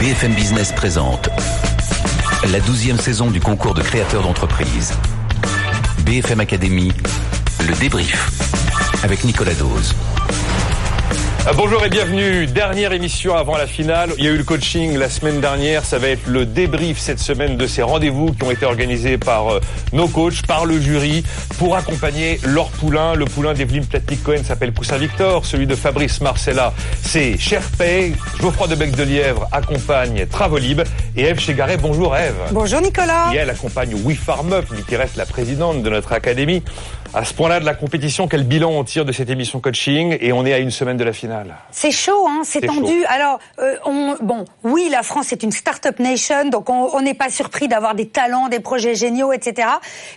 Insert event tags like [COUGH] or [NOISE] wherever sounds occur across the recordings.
BFM Business présente la douzième saison du concours de créateurs d'entreprise. BFM Academy, le débrief avec Nicolas Dose. Ah, bonjour et bienvenue. Dernière émission avant la finale. Il y a eu le coaching la semaine dernière. Ça va être le débrief cette semaine de ces rendez-vous qui ont été organisés par euh, nos coachs, par le jury, pour accompagner leur poulain. Le poulain d'Evelyne Platnik-Cohen s'appelle Coussin Victor. Celui de Fabrice Marcella, c'est Sherpay. Geoffroy de Bec de Lièvre accompagne Travolib. Et Eve Chegaret, bonjour Eve. Bonjour Nicolas. Et elle accompagne We Farm Up, qui reste la présidente de notre académie. À ce point-là de la compétition, quel bilan on tire de cette émission coaching Et on est à une semaine de la finale. C'est chaud, hein, c'est tendu. Alors, euh, on, bon, oui, la France est une start-up nation, donc on n'est pas surpris d'avoir des talents, des projets géniaux, etc.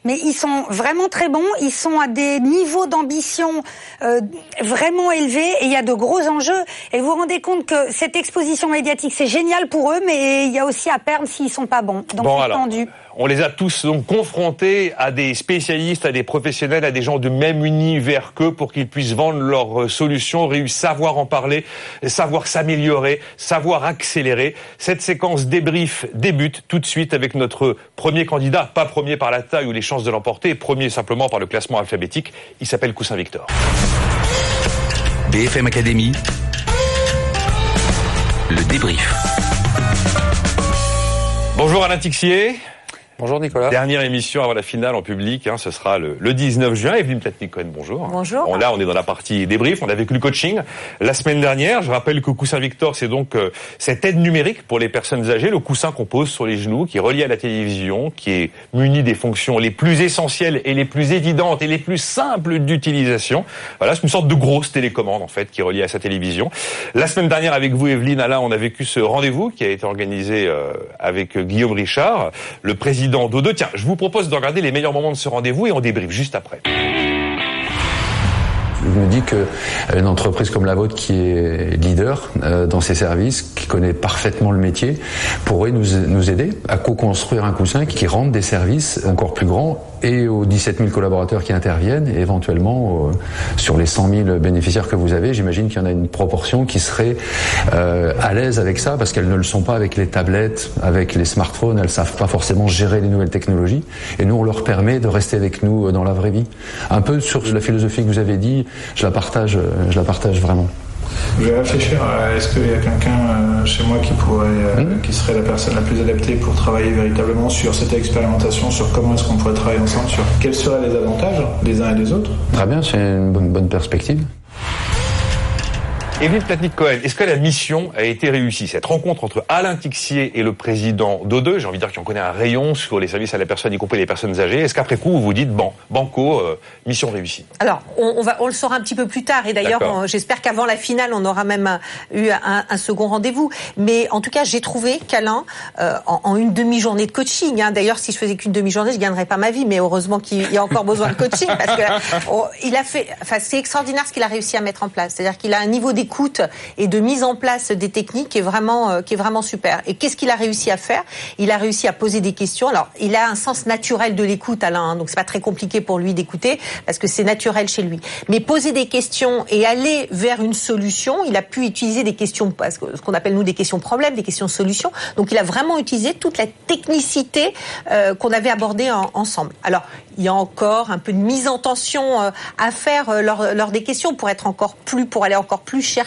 Mais ils sont vraiment très bons, ils sont à des niveaux d'ambition euh, vraiment élevés et il y a de gros enjeux. Et vous vous rendez compte que cette exposition médiatique, c'est génial pour eux, mais il y a aussi à perdre s'ils sont pas bons. Donc c'est tendu. On les a tous donc confrontés à des spécialistes, à des professionnels, à des gens du même univers qu'eux pour qu'ils puissent vendre leurs euh, solutions, réussir, savoir en parler, savoir s'améliorer, savoir accélérer. Cette séquence débrief débute tout de suite avec notre premier candidat, pas premier par la taille ou les chances de l'emporter, premier simplement par le classement alphabétique. Il s'appelle Coussin Victor. BFM Academy, le débrief. Bonjour Alain Tixier. Bonjour Nicolas. Dernière émission avant la finale en public, hein, ce sera le, le 19 juin. Evelyne Platnik-Cohen, bonjour. Bonjour. Bon, là, on est dans la partie débrief. On a vécu le coaching la semaine dernière. Je rappelle que Coussin Victor, c'est donc euh, cette aide numérique pour les personnes âgées, le coussin qu'on pose sur les genoux, qui est relié à la télévision, qui est muni des fonctions les plus essentielles et les plus évidentes et les plus simples d'utilisation. Voilà, c'est une sorte de grosse télécommande en fait qui est reliée à sa télévision. La semaine dernière, avec vous, Evelyne, Alain, on a vécu ce rendez-vous qui a été organisé euh, avec Guillaume Richard, le président d'O2. Tiens, je vous propose de regarder les meilleurs moments de ce rendez-vous et on débriefe juste après. Je me dis qu'une entreprise comme la vôtre qui est leader euh, dans ses services, qui connaît parfaitement le métier, pourrait nous, nous aider à co-construire un coussin qui rende des services encore plus grands et aux 17 000 collaborateurs qui interviennent, et éventuellement euh, sur les 100 000 bénéficiaires que vous avez, j'imagine qu'il y en a une proportion qui serait euh, à l'aise avec ça, parce qu'elles ne le sont pas avec les tablettes, avec les smartphones, elles savent pas forcément gérer les nouvelles technologies, et nous on leur permet de rester avec nous euh, dans la vraie vie. Un peu sur la philosophie que vous avez dit, je la partage, euh, je la partage vraiment. Je vais réfléchir à est-ce qu'il y a quelqu'un euh, chez moi qui pourrait, euh, Hmm. qui serait la personne la plus adaptée pour travailler véritablement sur cette expérimentation, sur comment est-ce qu'on pourrait travailler ensemble, sur quels seraient les avantages des uns et des autres? Très bien, c'est une bonne perspective. Evelyne Platnik-Cohen, est-ce que la mission a été réussie Cette rencontre entre Alain Tixier et le président d'O2, j'ai envie de dire qu'on connaît un rayon sur les services à la personne, y compris les personnes âgées. Est-ce qu'après coup, vous vous dites, bon, banco, euh, mission réussie? Alors, on, on va, on le saura un petit peu plus tard. Et d'ailleurs, j'espère qu'avant la finale, on aura même un- eu un, un second rendez-vous. Mais en tout cas, j'ai trouvé qu'Alain, euh, en, en une demi-journée de coaching, hein, d'ailleurs, si je faisais qu'une demi-journée, je gagnerais pas ma vie. Mais heureusement qu'il y a encore besoin de coaching parce que oh, il a fait. Enfin, c'est extraordinaire ce qu'il a réussi à mettre en place. C'est-à-dire qu'il a un niveau d'écoute et de mise en place des techniques qui est vraiment, euh, qui est vraiment super. Et qu'est-ce qu'il a réussi à faire? Il a réussi à poser des questions. Alors, il a un sens naturel de l'écoute, Alain. hein, donc, c'est pas très compliqué pour lui d'écouter parce que c'est naturel chez lui. Mais poser des questions et aller vers une solution, il a pu utiliser des questions, ce qu'on appelle nous des questions problèmes, des questions solutions. Donc, il a vraiment utilisé toute la technicité euh, qu'on avait abordée en- ensemble. Alors, il y a encore un peu de mise en tension euh, à faire lors, lors des questions pour être encore plus, pour aller encore plus chercher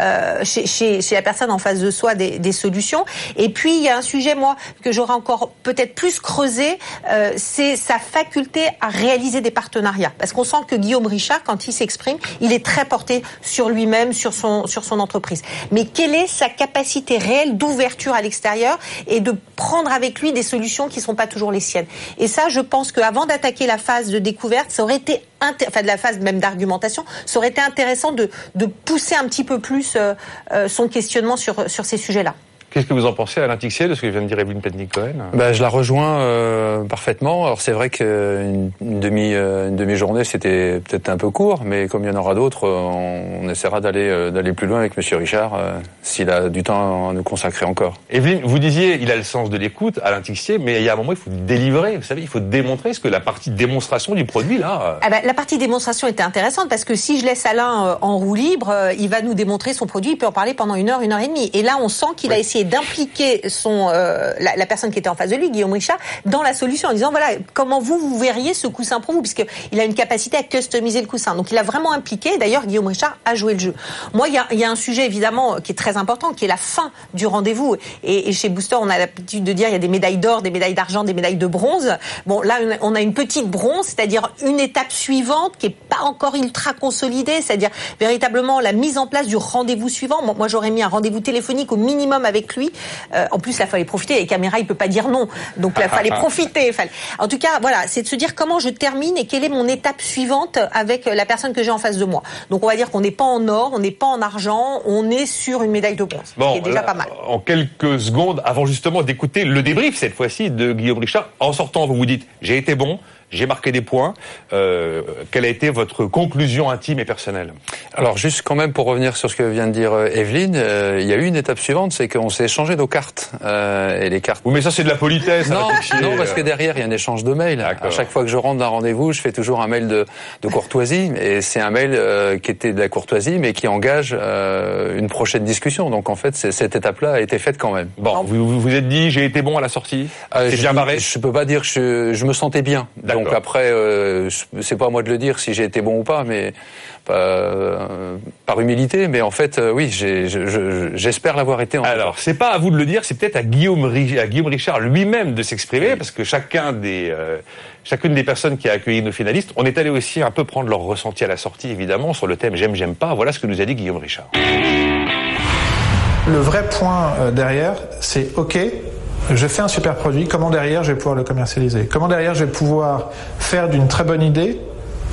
euh, chez, chez, la personne en face de soi des, solutions. Et puis il y a un sujet moi que j'aurais encore peut-être plus creusé, euh, c'est sa faculté à réaliser des partenariats. Parce qu'on sent que Guillaume Richard, quand il s'exprime, il est très porté sur lui-même, sur son sur son entreprise. Mais quelle est sa capacité réelle d'ouverture à l'extérieur et de prendre avec lui des solutions qui sont pas toujours les siennes? Et ça, je pense qu'avant d'attaquer la phase de découverte, ça aurait été enfin de la phase même d'argumentation, ça aurait été intéressant de, de pousser un petit peu plus euh, euh, son questionnement sur, sur ces sujets-là. Qu'est-ce que vous en pensez, Alain Tixier, de ce que vient de dire Evelyne Platnik-Cohen Bah, je la rejoins euh, parfaitement. Alors c'est vrai qu'une une demi euh, une demi-journée c'était peut-être un peu court, mais comme il y en aura d'autres, euh, on, on essaiera d'aller euh, d'aller plus loin avec Monsieur Richard euh, s'il a du temps à nous consacrer encore. Evelyne, vous disiez, il a le sens de l'écoute, Alain Tixier, mais il y a un moment, il faut délivrer. Vous savez, il faut démontrer ce que la partie démonstration du produit, là. euh, Ah bah, la partie démonstration était intéressante parce que si je laisse Alain euh, en roue libre, euh, il va nous démontrer son produit, il peut en parler pendant une heure, une heure et demie. Et là, on sent qu'il a essayé d'impliquer euh, la, personne qui était en face de lui, Guillaume Richard, dans la solution en disant voilà comment vous vous verriez ce coussin pour vous, puisque il a une capacité à customiser le coussin. Donc il a vraiment impliqué. D'ailleurs, Guillaume Richard a joué le jeu. Moi, il y a, un sujet évidemment qui est très important, qui est la fin du rendez-vous. Et, et, chez Booster, on a l'habitude de dire il y a des médailles d'or, des médailles d'argent, des médailles de bronze. Bon, là, on a une petite bronze, c'est-à-dire une étape suivante qui est pas encore ultra consolidée, c'est-à-dire véritablement la mise en place du rendez-vous suivant. Moi, j'aurais mis un rendez-vous téléphonique au minimum avec lui. Euh, en plus, là, fallait profiter. Les caméras, il peut pas dire non. Donc, là, fallait profiter. Fallait... En tout cas, voilà, c'est de se dire comment je termine et quelle est mon étape suivante avec la personne que j'ai en face de moi. Donc, on va dire qu'on n'est pas en or, on n'est pas en argent, on est sur une médaille de bronze. Bon, qui est déjà pas mal. En quelques secondes, avant justement d'écouter le débrief cette fois-ci de Guillaume Richard, en sortant, vous vous dites, j'ai été bon, j'ai marqué des points. Euh, quelle a été votre conclusion intime et personnelle Alors juste quand même pour revenir sur ce que vient de dire euh, Evelyne, euh, il y a eu une étape suivante, c'est qu'on s'est échangé nos cartes euh, et les cartes. Oui, mais ça c'est de la politesse. Non, non, parce que derrière il y a un échange de mails. À chaque fois que je rentre d'un rendez-vous, je fais toujours un mail de, de courtoisie et c'est un mail euh, qui était de la courtoisie, mais qui engage euh, une prochaine discussion. Donc en fait, cette étape-là a été faite quand même. Bon, vous vous, êtes dit j'ai été bon à la sortie. c'est bien barré. Je peux pas dire que je, je me sentais bien. Donc après, euh, c'est pas à moi de le dire si j'ai été bon ou pas, mais euh, par humilité. Mais en fait, euh, oui, j'espère l'avoir été. En Alors, c'est pas à vous de le dire, c'est peut-être à Guillaume, à Guillaume Richard lui-même de s'exprimer, parce que chacun des, euh, chacune des personnes qui a accueilli nos finalistes, on est allé aussi un peu prendre leur ressenti à la sortie, évidemment, sur le thème j'aime, j'aime pas. Voilà ce que nous a dit Guillaume Richard. Le vrai point derrière, c'est OK, je fais un super produit, comment derrière je vais pouvoir le commercialiser? Comment derrière je vais pouvoir faire d'une très bonne idée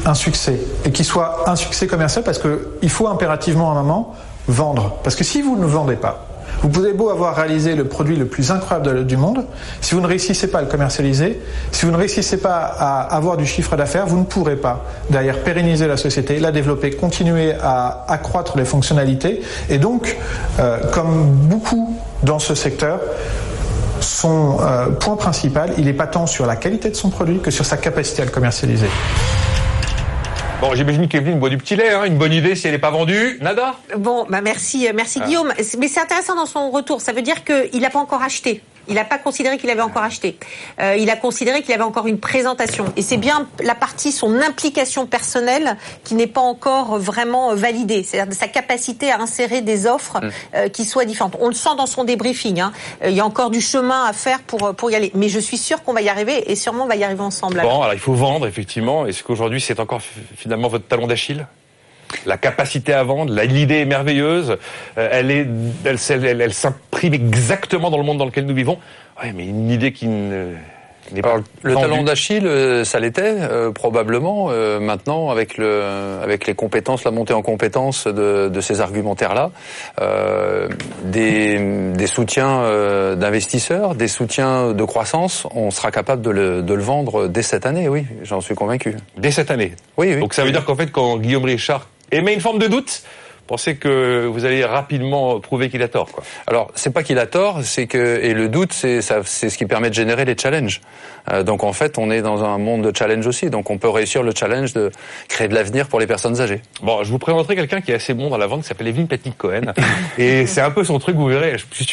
un succès? Et qu'il soit un succès commercial parce qu'il faut impérativement à un moment vendre. Parce que si vous ne vendez pas, vous pouvez beau avoir réalisé le produit le plus incroyable du monde, si vous ne réussissez pas à le commercialiser, si vous ne réussissez pas à avoir du chiffre d'affaires, vous ne pourrez pas derrière pérenniser la société, la développer, continuer à accroître les fonctionnalités. Et donc, euh, comme beaucoup dans ce secteur, son euh, point principal, il n'est pas tant sur la qualité de son produit que sur sa capacité à le commercialiser. Bon, j'imagine qu'Evelyne boit du petit lait, hein. une bonne idée si elle n'est pas vendue, nada? Bon, bah merci, euh, merci ah. Guillaume. Mais c'est intéressant dans son retour, ça veut dire qu'il n'a pas encore acheté. Il n'a pas considéré qu'il avait encore acheté. Euh, il a considéré qu'il avait encore une présentation. Et c'est bien la partie, son implication personnelle, qui n'est pas encore vraiment validée. C'est-à-dire sa capacité à insérer des offres mm. euh, qui soient différentes. On le sent dans son débriefing. Hein. Euh, il y a encore du chemin à faire pour, pour y aller. Mais je suis sûr qu'on va y arriver et sûrement on va y arriver ensemble. Bon, alors il faut vendre, effectivement. Est-ce qu'aujourd'hui c'est encore finalement votre talon d'Achille? La capacité à vendre, l'idée est merveilleuse, euh, elle est, elle, elle, s'imprime exactement dans le monde dans lequel nous vivons. Ouais, mais une idée qui ne alors, le talent d'Achille, euh, ça l'était euh, probablement. maintenant, avec le, avec les compétences, la montée en compétences de, de ces argumentaires-là, des, des soutiens d'investisseurs, des soutiens de croissance, on sera capable de le, de le vendre dès cette année. Oui, j'en suis convaincu. Dès cette année. Oui. oui. Donc ça veut dire qu'en fait, quand Guillaume Richard émet une forme de doute? Pensez que vous allez rapidement prouver qu'il a tort quoi. Alors, c'est pas qu'il a tort, c'est que et le doute c'est c'est ce qui permet de générer les challenges. Euh, donc en fait, on est dans un monde de challenge aussi, donc on peut réussir le challenge de créer de l'avenir pour les personnes âgées. Bon, je vous présenterai quelqu'un qui est assez bon dans la vente qui s'appelle Evelyne Petnik Cohen [LAUGHS] et c'est un peu son truc, vous verrez. Je suis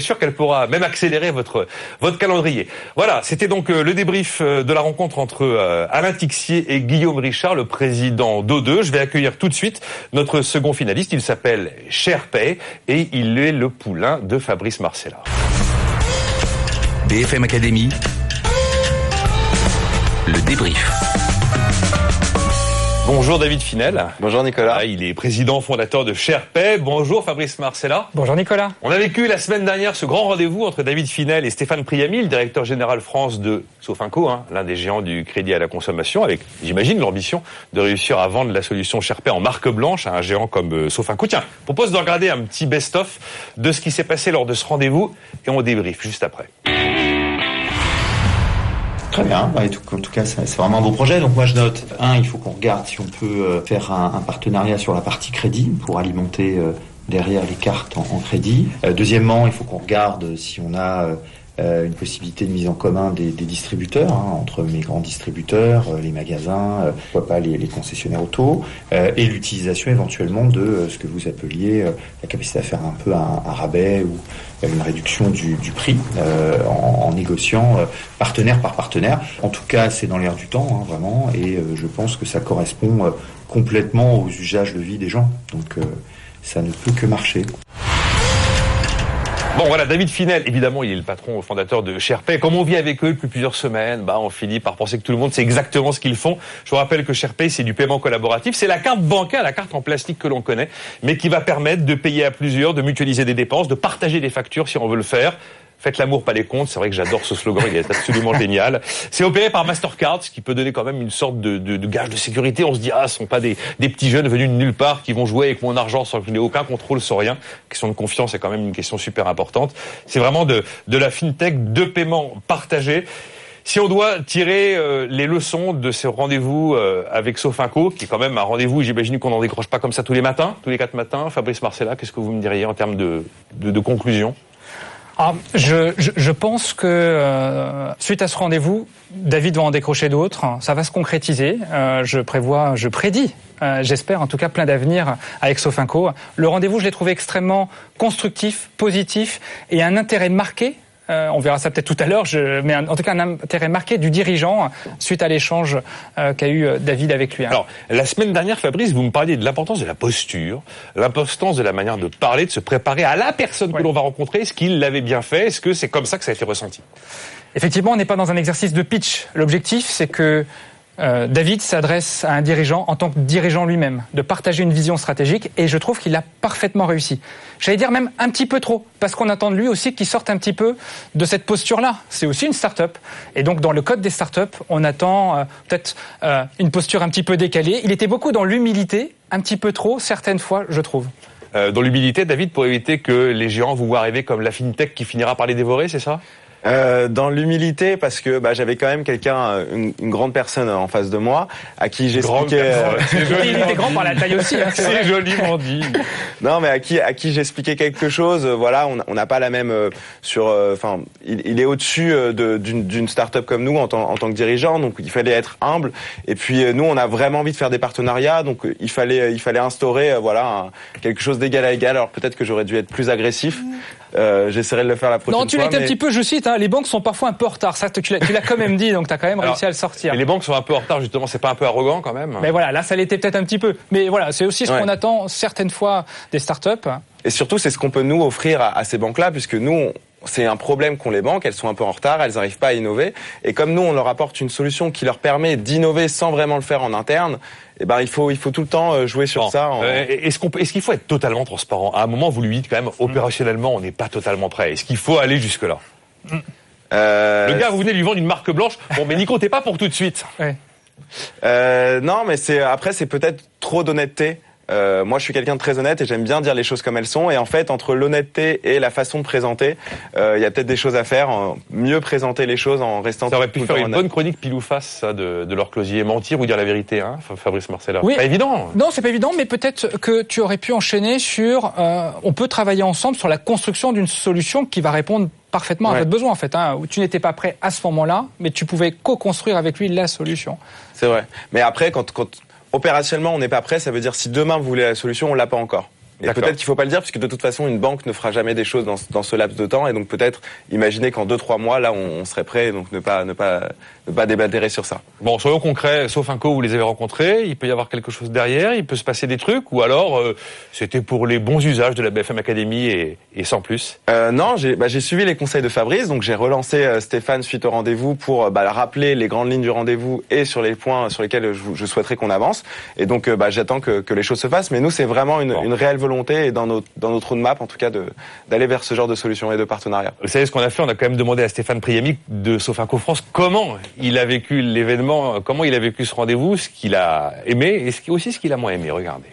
sûr, qu'elle pourra même accélérer votre votre calendrier. Voilà, c'était donc euh, le débrief euh, de la rencontre entre Alain Tixier et Guillaume Richard, le président d'O2. Je vais accueillir tout de suite notre second finaliste il s'appelle Sherpay et il est le poulain de Fabrice Marcella. BFM Academy, le débrief. Bonjour David Finel. Bonjour Nicolas. Ah, il est président fondateur de Sherpay. Bonjour Fabrice Marcella. Bonjour Nicolas. On a vécu la semaine dernière ce grand rendez-vous entre David Finel et Stéphane Priami, le directeur général France de Sofinco, hein, l'un des géants du crédit à la consommation, avec, j'imagine, l'ambition de réussir à vendre la solution Sherpay en marque blanche à un géant comme euh, Sofinco. Tiens, je propose de regarder un petit best-of de ce qui s'est passé lors de ce rendez-vous et on débrief juste après. Très bien. Bah, en tout cas, c'est vraiment un beau projet. Donc moi, je note, un, il faut qu'on regarde si on peut euh, faire un, partenariat sur la partie crédit pour alimenter euh, derrière les cartes en, crédit. Euh, deuxièmement, il faut qu'on regarde si on a une possibilité de mise en commun des, distributeurs hein, entre mes grands distributeurs, les magasins, pourquoi pas les, concessionnaires auto, et l'utilisation éventuellement de ce que vous appeliez la capacité à faire un peu un, rabais ou une réduction du, prix en, négociant partenaire par partenaire. En tout cas, c'est dans l'air du temps, hein, vraiment, et je pense que ça correspond complètement aux usages de vie des gens. Donc ça ne peut que marcher. Bon voilà, David Finel, évidemment, il est le patron fondateur de SharePay. Comme on vit avec eux depuis plusieurs semaines, bah on finit par penser que tout le monde sait exactement ce qu'ils font. Je vous rappelle que SharePay, c'est du paiement collaboratif. C'est la carte bancaire, la carte en plastique que l'on connaît, mais qui va permettre de payer à plusieurs, de mutualiser des dépenses, de partager des factures si on veut le faire. Faites l'amour, pas les comptes. C'est vrai que j'adore ce slogan, il est absolument génial. C'est opéré par Mastercard, ce qui peut donner quand même une sorte de, gage de sécurité. On se dit, ah, ce sont pas des, petits jeunes venus de nulle part qui vont jouer avec mon argent sans que je n'ai aucun contrôle sur rien. La question de confiance est quand même une question super importante. C'est vraiment de, de la fintech, de paiement partagé. Si on doit tirer euh, les leçons de ce rendez-vous euh, avec Sofinco, qui est quand même un rendez-vous, j'imagine qu'on n'en décroche pas comme ça tous les matins, tous les quatre matins, Fabrice Marcella, qu'est-ce que vous me diriez en termes de, de, de conclusion? Ah, je, pense que euh, suite à ce rendez-vous, David va en décrocher d'autres. Ça va se concrétiser. Euh, je prévois, je prédis, euh, j'espère en tout cas plein d'avenir avec Sofinco. Le rendez-vous, je l'ai trouvé extrêmement constructif, positif et un intérêt marqué euh, on verra ça peut-être tout à l'heure, mais en tout cas un intérêt marqué du dirigeant suite à l'échange euh, qu'a eu euh, David avec lui. Hein. Alors, la semaine dernière, Fabrice, vous me parliez de l'importance de la posture, l'importance de la manière de parler, de se préparer à la personne que l'on va rencontrer. Est-ce qu'il l'avait bien fait? Est-ce que c'est comme ça que ça a été ressenti? Effectivement, on n'est pas dans un exercice de pitch. L'objectif, c'est que euh, David s'adresse à un dirigeant en tant que dirigeant lui-même, de partager une vision stratégique, et je trouve qu'il a parfaitement réussi. J'allais dire même un petit peu trop, parce qu'on attend de lui aussi qu'il sorte un petit peu de cette posture-là. C'est aussi une start-up, et donc dans le code des start-up, on attend euh, peut-être euh, une posture un petit peu décalée. Il était beaucoup dans l'humilité, un petit peu trop, certaines fois, je trouve. dans l'humilité, David, pour éviter que les géants vous voient arriver comme la fintech qui finira par les dévorer, c'est ça? Euh, dans l'humilité parce que bah, j'avais quand même quelqu'un, euh, une, une, grande personne en face de moi à qui j'expliquais. Euh... [LAUGHS] Il était grand par la taille aussi. Hein, c'est joliment dit. [LAUGHS] non, mais à qui à qui j'expliquais quelque chose. Euh, voilà, on n'a pas la même sur. Enfin, il, il, est au-dessus d'une start-up comme nous en, en, tant que dirigeant, donc il fallait être humble. Et puis nous, on a vraiment envie de faire des partenariats, donc il fallait il fallait instaurer voilà quelque chose d'égal à égal. Alors peut-être que j'aurais dû être plus agressif. Euh, J'essaierai de le faire la prochaine fois. Non, tu l'étais un petit peu, je cite, hein, les banques sont parfois un peu en retard. Ça, tu l'as quand même dit, donc tu as quand même réussi à le sortir. Mais les banques sont un peu en retard, justement, c'est pas un peu arrogant quand même Mais voilà, là, ça l'était peut-être un petit peu. Mais voilà, c'est aussi ce qu'on attend certaines fois des startups. Et surtout, c'est ce qu'on peut nous offrir à, à ces banques-là, puisque nous, c'est un problème qu'ont les banques, elles sont un peu en retard, elles n'arrivent pas à innover. Et comme nous, on leur apporte une solution qui leur permet d'innover sans vraiment le faire en interne, eh ben il faut il faut tout le temps euh, jouer sur ça. Euh, est-ce qu'on est-ce qu'il faut être totalement transparent? À un moment, vous lui dites quand même opérationnellement, on n'est pas totalement prêt. Est-ce qu'il faut aller jusque là euh... Le gars, vous venez lui vendre une marque blanche. [LAUGHS] Bon, mais Nico, t'es pas pour tout de suite. Ouais. Euh, non, mais c'est après c'est peut-être trop d'honnêteté. Euh, moi, je suis quelqu'un de très honnête et j'aime bien dire les choses comme elles sont. Et en fait, entre l'honnêteté et la façon de présenter, euh, il y a peut-être des choses à faire. mieux présenter les choses en restant. Ça aurait pu faire une bonne chronique pile ou face ça, de, de leur closier, mentir ou dire la vérité, hein, Fabrice Marcella. Oui. Pas évident. Non, c'est pas évident, mais peut-être que tu aurais pu enchaîner sur. Euh, on peut travailler ensemble sur la construction d'une solution qui va répondre parfaitement à votre besoin en fait. Hein, où tu n'étais pas prêt à ce moment-là, mais tu pouvais co-construire avec lui la solution. C'est vrai. Mais après, quand, quand opérationnellement, on n'est pas prêt. Ça veut dire si demain vous voulez la solution, on l'a pas encore. Et peut-être qu'il faut pas le dire, puisque de toute façon, une banque ne fera jamais des choses dans, dans ce laps de temps. Et donc peut-être imaginer qu'en deux trois mois, là, on, serait prêt. Donc ne pas ne pas ne pas débattre sur ça. Bon, soyons concrets. Sauf un vous les avez rencontrés. Il peut y avoir quelque chose derrière. Il peut se passer des trucs. Ou alors, euh, c'était pour les bons usages de la BFM Academy et, et sans plus. Euh, non, j'ai bah, suivi les conseils de Fabrice. Donc j'ai relancé euh, Stéphane suite au rendez-vous pour bah, rappeler les grandes lignes du rendez-vous et sur les points sur lesquels je, je souhaiterais qu'on avance. Et donc bah, j'attends que, que, les choses se fassent. Mais nous, c'est vraiment une, une réelle volonté et dans notre dans notre roadmap, en tout cas, d'aller vers ce genre de solutions et de partenariats. Vous savez ce qu'on a fait? On a quand même demandé à Stéphane Priami de Sofinco France comment il a vécu l'événement, comment il a vécu ce rendez-vous, ce qu'il a aimé et ce qui, aussi ce qu'il a moins aimé. Regardez.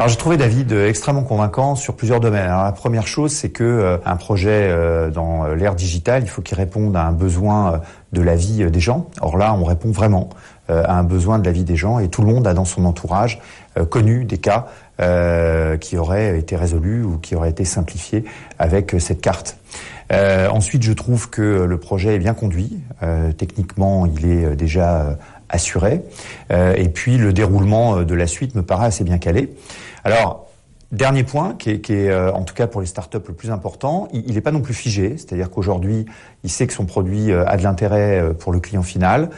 Alors j'ai trouvé David extrêmement convaincant sur plusieurs domaines. Alors, la première chose, c'est que euh, un projet euh, dans l'ère digitale, il faut qu'il réponde à un besoin euh, de la vie des gens. Or là, on répond vraiment. a un besoin de la vie des gens et tout le monde a dans son entourage connu des cas qui auraient été résolus ou qui auraient été simplifiés avec cette carte. ensuite, je trouve que le projet est bien conduit. techniquement, il est déjà assuré. et puis, le déroulement de la suite me paraît assez bien calé. Alors, Dernier point, qui est, euh, en tout cas pour les startups le plus important, il n'est pas non plus figé, c'est-à-dire qu'aujourd'hui, il sait que son produit euh, a de l'intérêt euh, pour le client final,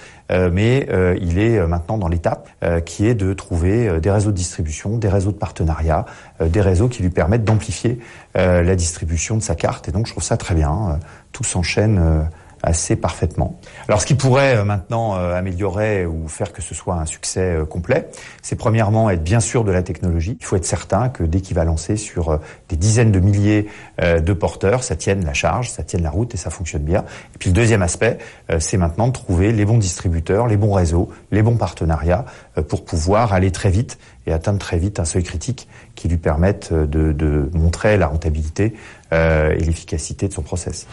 mais il est maintenant dans l'étape qui est de trouver des réseaux de distribution, des réseaux de partenariat, des réseaux qui lui permettent d'amplifier la distribution de sa carte. Et donc, je trouve ça très bien. tout s'enchaîne assez parfaitement. Alors ce qui pourrait euh, maintenant euh, améliorer ou faire que ce soit un succès euh, complet, c'est premièrement être bien sûr de la technologie. Il faut être certain que dès qu'il va lancer sur des dizaines de milliers de porteurs, ça tienne la charge, ça tienne la route et ça fonctionne bien. Et puis le deuxième aspect, c'est maintenant de trouver les bons distributeurs, les bons réseaux, les bons partenariats pour pouvoir aller très vite et atteindre très vite un seuil critique qui lui permette de, de montrer la rentabilité et l'efficacité de son process.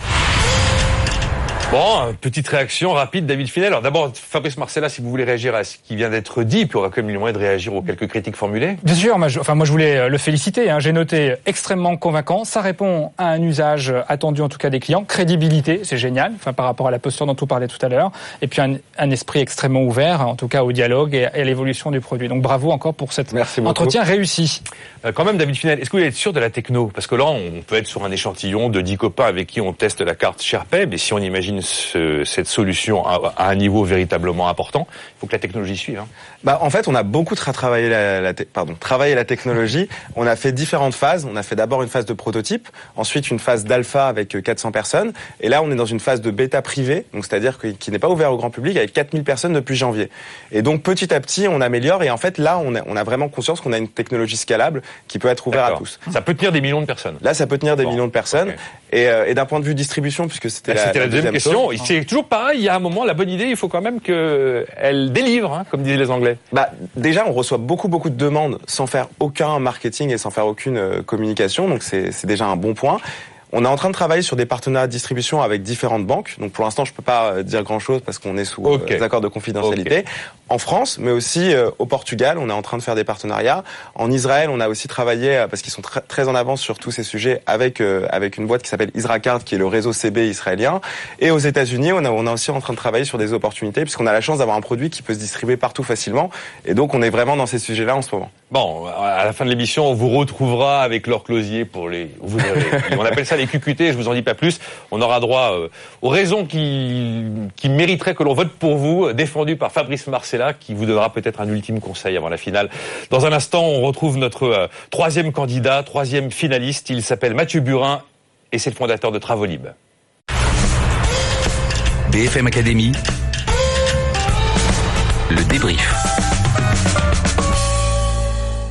Bon, petite réaction rapide, David Finel. Alors d'abord, Fabrice Marcella, si vous voulez réagir à ce qui vient d'être dit, puis on aura quand même le moyen de réagir aux quelques critiques formulées. Bien sûr, moi je, enfin moi je voulais euh, le féliciter. Hein. J'ai noté extrêmement convaincant. Ça répond à un usage attendu en tout cas des clients. Crédibilité, c'est génial. Enfin par rapport à la posture dont on parlait tout à l'heure. Et puis un, un, esprit extrêmement ouvert, en tout cas au dialogue et, à l'évolution du produit. Donc bravo encore pour cet entretien réussi. Euh, quand même, David Finel, est-ce que vous êtes sûr de la techno? Parce que là, on peut être sur un échantillon de 10 copains avec qui on teste la carte SharePay, mais si on imagine ce, cette solution à, à, un niveau véritablement important, il faut que la technologie suive. Hein. Bah, en fait, on a beaucoup travaillé la, la pardon, travaillé la technologie. On a fait différentes phases. On a fait d'abord une phase de prototype, ensuite une phase d'alpha avec 400 euh, personnes, et là, on est dans une phase de bêta privée, donc c'est-à-dire qui n'est pas ouvert au grand public, avec 4000 personnes depuis janvier. Et donc, petit à petit, on améliore, et en fait, là, on a, on a vraiment conscience qu'on a une technologie scalable qui peut être ouverte à tous. Ça peut tenir des millions de personnes. Là, ça peut tenir des millions de personnes. Okay. Et, euh, et d'un point de vue distribution, puisque c'était la, la, deuxième, question, c'est toujours pareil. Il y a un moment, la bonne idée, il faut quand même qu'elle délivre, hein, comme disaient les Anglais. Bah, déjà, on reçoit beaucoup, beaucoup de demandes sans faire aucun marketing et sans faire aucune euh, communication. Donc, c'est déjà un bon point. On est en train de travailler sur des partenariats de distribution avec différentes banques. Donc pour l'instant, je peux pas euh, dire grand-chose parce qu'on est sous okay. euh, accords de confidentialité. Okay. En France, mais aussi euh, au Portugal, on est en train de faire des partenariats. En Israël, on a aussi travaillé parce qu'ils sont très, très en avance sur tous ces sujets avec euh, avec une boîte qui s'appelle Isracard, qui est le réseau CB israélien. Et aux États-Unis, on, a, on est aussi en train de travailler sur des opportunités puisqu'on a la chance d'avoir un produit qui peut se distribuer partout facilement. Et donc, on est vraiment dans ces sujets-là en ce moment. Bon, à la fin de l'émission, on vous retrouvera avec Laure Closier pour les. Vous [LAUGHS] on appelle ça les QQT. Je vous en dis pas plus. On aura droit euh, aux raisons qui qui mériteraient que l'on vote pour vous, défendues par Fabrice Marcella, qui vous donnera peut-être un ultime conseil avant la finale. Dans un instant, on retrouve notre euh, troisième candidat, troisième finaliste. Il s'appelle Mathieu Burin et c'est le fondateur de Travolib. BFM Academy, le débrief.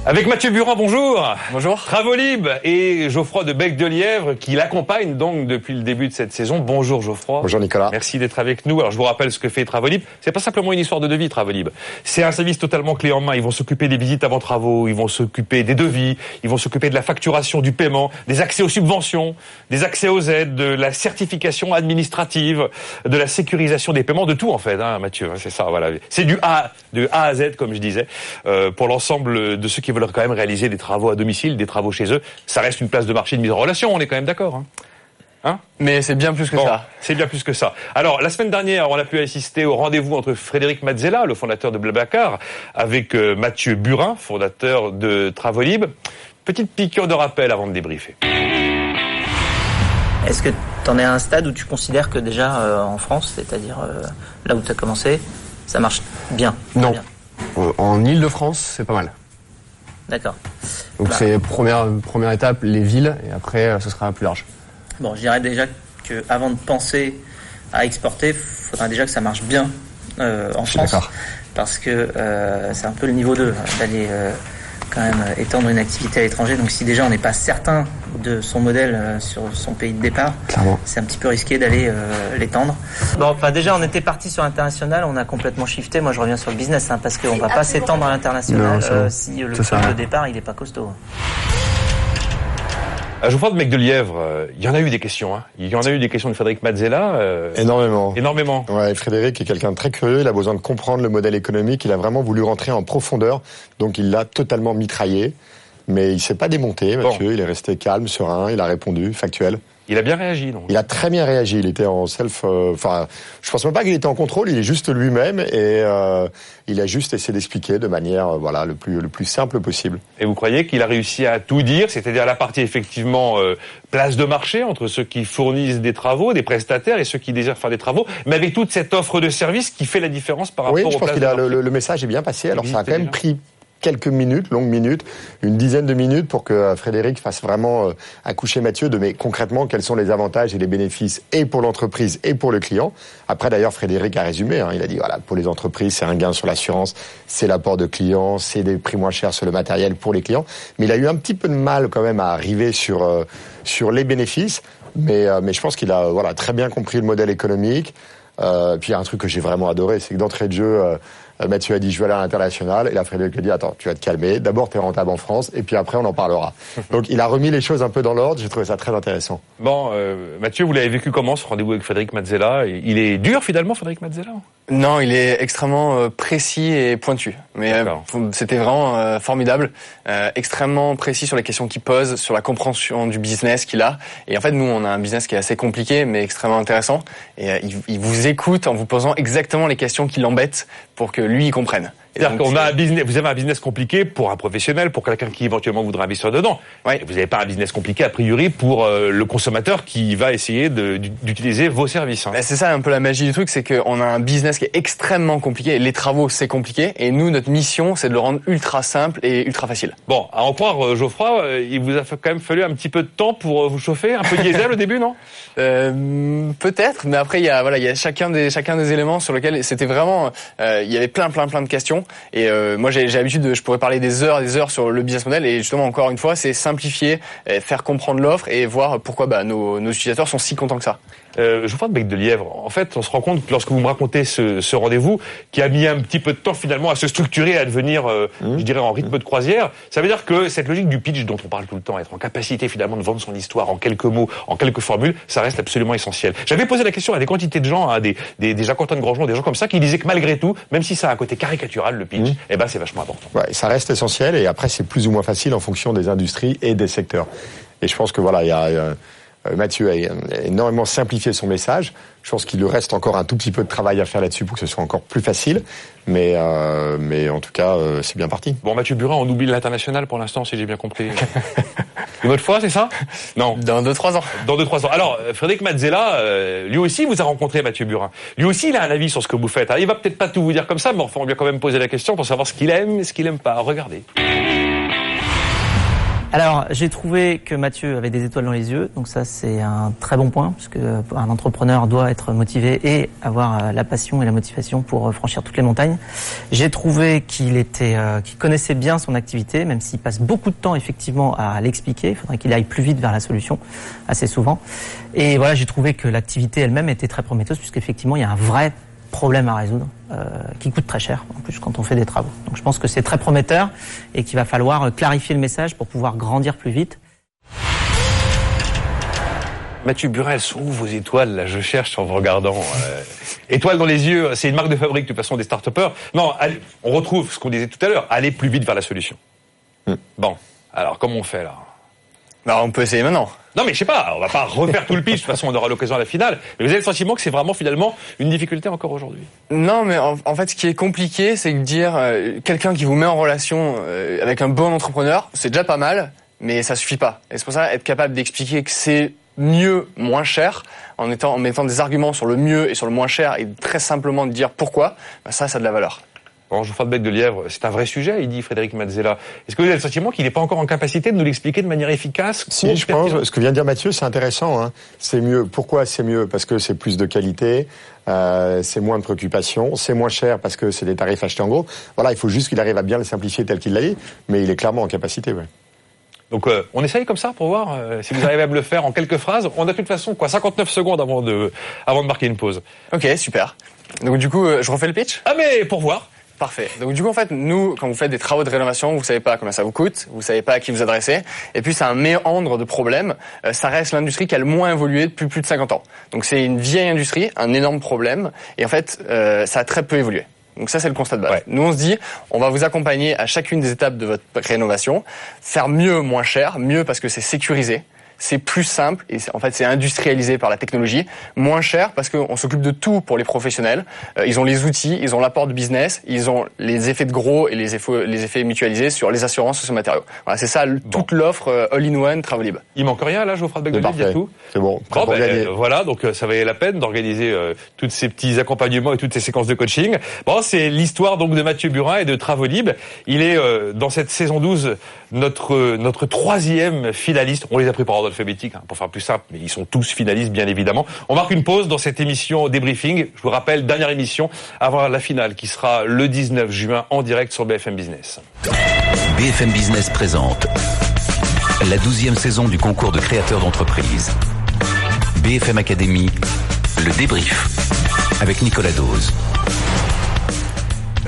Avec Mathieu Burin, bonjour. Bonjour. Travolib et Geoffroy de Bec de Lièvre qui l'accompagnent donc depuis le début de cette saison. Bonjour Geoffroy. Bonjour Nicolas. Merci d'être avec nous. Alors je vous rappelle ce que fait Travolib. C'est pas simplement une histoire de devis Travolib. C'est un service totalement clé en main. Ils vont s'occuper des visites avant travaux, ils vont s'occuper des devis, ils vont s'occuper de la facturation, du paiement, des accès aux subventions, des accès aux aides, de la certification administrative, de la sécurisation des paiements, de tout en fait, hein, Mathieu. C'est ça, voilà. C'est du A, de A à Z comme je disais, euh, pour l'ensemble de ceux qui veulent quand même réaliser des travaux à domicile, des travaux chez eux. Ça reste une place de marché de mise en relation, on est quand même d'accord. Hein Hein Mais c'est bien plus que bon, ça. C'est bien plus que ça. Alors, la semaine dernière, on a pu assister au rendez-vous entre Frédéric Mazzella, le fondateur de Blablacar, avec euh, Mathieu Burin, fondateur de Travolib. Petite piqûre de rappel avant de débriefer. Est-ce que tu en es à un stade où tu considères que déjà euh, en France, c'est-à-dire euh, là où tu as commencé, ça marche bien? Non. Bien. En Ile-de-France, c'est pas mal. D'accord. Donc bah. c'est première, première étape, les villes, et après, ce sera plus large. Bon, je dirais déjà qu'avant de penser à exporter, il faudra déjà que ça marche bien euh, en France. Parce que euh, c'est un peu le niveau 2, d'aller euh, quand même étendre une activité à l'étranger. Donc si déjà on n'est pas certain de son modèle euh, sur son pays de départ, c'est un petit peu risqué d'aller euh, l'étendre. Bon, enfin déjà on était parti sur l'international, on a complètement shifté. Moi je reviens sur le business hein, parce qu'on ne va pas s'étendre à l'international euh, si le prix de départ il n'est pas costaud. je vous parle de Mec de Lièvre. Euh, il y en a eu des questions. Hein. Il y en a eu des questions de Frédéric Mazzella. Euh, énormément. Énormément. Ouais, Frédéric est quelqu'un de très curieux. Il a besoin de comprendre le modèle économique. Il a vraiment voulu rentrer en profondeur. Donc il l'a totalement mitraillé. Mais il s'est pas démonté, Mathieu. Il est resté calme, serein. Il a répondu, factuel. Il a bien réagi, donc. Il a très bien réagi. Il était en self. Euh, enfin, je pense même pas qu'il était en contrôle. Il est juste lui-même et euh, il a juste essayé d'expliquer de manière, euh, voilà, le plus le plus simple possible. Et vous croyez qu'il a réussi à tout dire, c'est-à-dire la partie effectivement place de marché entre ceux qui fournissent des travaux, des prestataires et ceux qui désirent faire des travaux, mais avec toute cette offre de service qui fait la différence par rapport. Oui, je pense qu'il a le, le, message est bien passé. Alors ça a quand même pris quelques minutes, longues minutes, une dizaine de minutes pour que euh, Frédéric fasse vraiment euh, accoucher Mathieu de mais concrètement quels sont les avantages et les bénéfices et pour l'entreprise et pour le client. Après d'ailleurs Frédéric a résumé, hein, il a dit voilà pour les entreprises c'est un gain sur l'assurance, c'est l'apport de clients, c'est des prix moins chers sur le matériel pour les clients, mais il a eu un petit peu de mal quand même à arriver sur euh, sur les bénéfices, mais mais je pense qu'il a voilà très bien compris le modèle économique. Euh, puis il y a un truc que j'ai vraiment adoré, c'est que d'entrée de jeu, euh, Mathieu a dit je vais aller à l'international, et la Frédéric a dit attends, tu vas te calmer, d'abord tu es rentable en France, et puis après on en parlera. [LAUGHS] Donc il a remis les choses un peu dans l'ordre, j'ai trouvé ça très intéressant. Bon, euh, Mathieu, vous l'avez vécu comment ce rendez-vous avec Frédéric Mazzella? Il est dur finalement, Frédéric Mazzella non, il est extrêmement euh, précis et pointu. Mais euh, c'était vraiment euh, formidable, extrêmement précis sur les questions qu'il pose, sur la compréhension du business qu'il a. Et en fait, nous, on a un business qui est assez compliqué, mais extrêmement intéressant. Et il, il, vous écoute en vous posant exactement les questions qui l'embêtent pour que lui, il comprenne. C'est-à-dire qu'on a un business, vous avez un business compliqué pour un professionnel, pour quelqu'un qui éventuellement voudrait investir dedans. Ouais. Vous n'avez pas un business compliqué a priori pour euh, le consommateur qui va essayer d'utiliser vos services. Hein. Ben, c'est ça un peu la magie du truc, c'est qu'on a un business qui est extrêmement compliqué. Les travaux c'est compliqué, et nous notre mission c'est de le rendre ultra simple et ultra facile. Bon, à en croire euh, Geoffroy, euh, il vous a quand même fallu un petit peu de temps pour vous chauffer, un peu diesel au [LAUGHS] début, non? Euh, Peut-être, mais après il y a voilà il y a chacun des chacun des éléments sur lesquels c'était vraiment il y avait plein plein plein de questions et euh, moi, j'ai l'habitude, de, je pourrais parler des heures, des heures sur le business model. Et justement, encore une fois, c'est simplifier, faire comprendre l'offre et voir pourquoi bah, nos, nos utilisateurs sont si contents que ça. Euh, je vous parle de Bec de Lièvre. En fait, on se rend compte, lorsque vous me racontez ce, ce rendez-vous, qui a mis un petit peu de temps finalement à se structurer, à devenir, euh, mmh. je dirais, en rythme de croisière, ça veut dire que cette logique du pitch dont on parle tout le temps, être en capacité finalement de vendre son histoire en quelques mots, en quelques formules, ça reste absolument essentiel. J'avais posé la question à des quantités de gens, à des, des, des Jacques Antoine Grandjean, des gens comme ça, qui disaient que malgré tout, même si ça a un côté caricatural, le pitch, mmh. eh ben c'est vachement important. Ouais, ça reste essentiel et après c'est plus ou moins facile en fonction des industries et des secteurs. Et je pense que voilà, il y a euh, Mathieu a énormément simplifié son message. Je pense qu'il lui reste encore un tout petit peu de travail à faire là-dessus pour que ce soit encore plus facile. Mais, euh, mais en tout cas, euh, c'est bien parti. Bon, Mathieu Burin, on oublie l'international pour l'instant, si j'ai bien compris. [LAUGHS] Une autre fois, c'est ça? Non. Dans deux, trois ans. Dans deux, trois ans. Alors, Frédéric Mazzella, lui aussi, vous a rencontré Mathieu Burin. Lui aussi, il a un avis sur ce que vous faites. il va peut-être pas tout vous dire comme ça, mais enfin, on lui a quand même posé la question pour savoir ce qu'il aime et ce qu'il aime pas. Regardez. Alors, j'ai trouvé que Mathieu avait des étoiles dans les yeux, donc ça c'est un très bon point, puisque un entrepreneur doit être motivé et avoir euh, la passion et la motivation pour euh, franchir toutes les montagnes. J'ai trouvé qu'il était, euh, qu'il connaissait bien son activité, même s'il passe beaucoup de temps effectivement à l'expliquer. Il faudrait qu'il aille plus vite vers la solution, assez souvent. Et voilà, j'ai trouvé que l'activité elle-même était très prometteuse, puisqu'effectivement il y a un vrai problème à résoudre euh, qui coûte très cher en plus quand on fait des travaux. Donc je pense que c'est très prometteur et qu'il va falloir euh, clarifier le message pour pouvoir grandir plus vite. Mathieu Burel, sont où vos étoiles là? Je cherche en vous regardant. Euh, étoiles dans les yeux, c'est une marque de fabrique de toute façon des start Non, on retrouve ce qu'on disait tout à l'heure, aller plus vite vers la solution. Hmm. Bon, alors comment on fait là? Bah, on peut essayer maintenant. Non, mais je sais pas, on va pas refaire tout le pitch, de toute façon, on aura l'occasion à la finale. Mais vous avez le sentiment que c'est vraiment finalement une difficulté encore aujourd'hui? Non, mais en, fait, ce qui est compliqué, c'est de dire euh, quelqu'un qui vous met en relation euh, avec un bon entrepreneur, c'est déjà pas mal, mais ça suffit pas. Et c'est pour ça être capable d'expliquer que c'est mieux, moins cher, en, étant, en mettant des arguments sur le mieux et sur le moins cher, et très simplement de dire pourquoi, bah ça, ça a de la valeur. Bon, je vous de bec de lièvre, c'est un vrai sujet, il dit Frédéric Mazzella. Est-ce que vous avez le sentiment qu'il n'est pas encore en capacité de nous l'expliquer de manière efficace Si, je pense. Ce que vient de dire Mathieu, c'est intéressant. Hein. C'est mieux. Pourquoi c'est mieux? Parce que c'est plus de qualité, euh, c'est moins de préoccupations, c'est moins cher parce que c'est des tarifs achetés en gros. Voilà, il faut juste qu'il arrive à bien le simplifier tel qu'il l'a dit, mais il est clairement en capacité. Ouais. Donc euh, on essaye comme ça pour voir euh, si vous arrivez à me le faire en quelques phrases. On a de toute façon quoi 59 secondes avant de avant de marquer une pause. Ok, super. Donc du coup, euh, je refais le pitch? Ah mais pour voir. Parfait. Donc du coup, en fait, nous, quand vous faites des travaux de rénovation, vous savez pas combien ça vous coûte, vous savez pas à qui vous adresser, et puis c'est un méandre de problèmes. Euh, ça reste l'industrie qui a le moins évolué depuis plus de 50 ans. Donc c'est une vieille industrie, un énorme problème, et en fait, euh, ça a très peu évolué. Donc ça, c'est le constat de base. Nous, on se dit, on va vous accompagner à chacune des étapes de votre rénovation, faire mieux, moins cher, mieux parce que c'est sécurisé, c'est plus simple et en fait c'est industrialisé par la technologie, moins cher parce qu'on s'occupe de tout pour les professionnels. Euh, ils ont les outils, ils ont l'apport de business, ils ont les effets de gros et les effets, les effets mutualisés sur les assurances sur ces matériaux. Voilà, c'est ça toute l'offre euh, all-in-one Travelib. Il manque rien là, Geoffroy de Becdelier, il y a tout. C'est bon. Bon, ben, euh, voilà, donc ça valait la peine d'organiser euh, tous ces petits accompagnements et toutes ces séquences de coaching. Bon, c'est l'histoire donc de Mathieu Burin et de Travolib. Il est dans cette saison 12 notre notre troisième finaliste. On les a pris par ordre alphabétique hein, pour faire plus simple, mais ils sont tous finalistes bien évidemment. On marque une pause dans cette émission débriefing. Je vous rappelle, dernière émission avant la finale qui sera le 19 juin en direct sur BFM Business. BFM Business présente la douzième saison du concours de créateurs d'entreprise. BFM Academy, le débrief avec Nicolas Dose.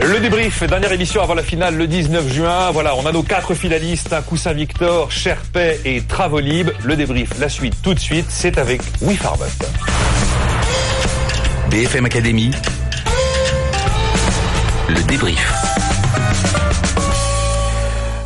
Le débrief, dernière émission avant la finale le 19 juin. Voilà, on a nos quatre finalistes, un Coussin Victor, Sherpay et Travolib. Le débrief, la suite tout de suite, c'est avec WeFarm Up. BFM Academy, le débrief.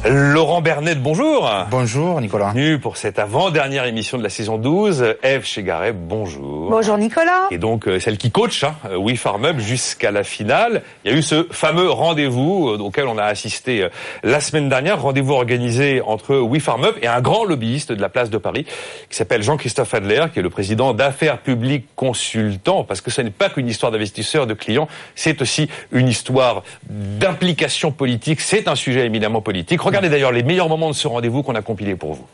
Laurent Bernet, bonjour. Bonjour Nicolas. Bienvenue pour cette avant-dernière émission de la saison 12. Eve Chegaray, bonjour. Bonjour Nicolas. Et donc euh, celle qui coach hein, We Farm Up jusqu'à la finale. Il y a eu ce fameux rendez-vous euh, auquel on a assisté euh, la semaine dernière, rendez-vous organisé entre We Farm Up et un grand lobbyiste de la place de Paris qui s'appelle Jean-Christophe Adler, qui est le président d'Affaires Publiques Consultants, parce que ce n'est pas qu'une histoire d'investisseurs, de clients, c'est aussi une histoire d'implication politique, c'est un sujet éminemment politique. Regardez d'ailleurs les meilleurs moments de ce rendez-vous qu'on a compilé pour vous.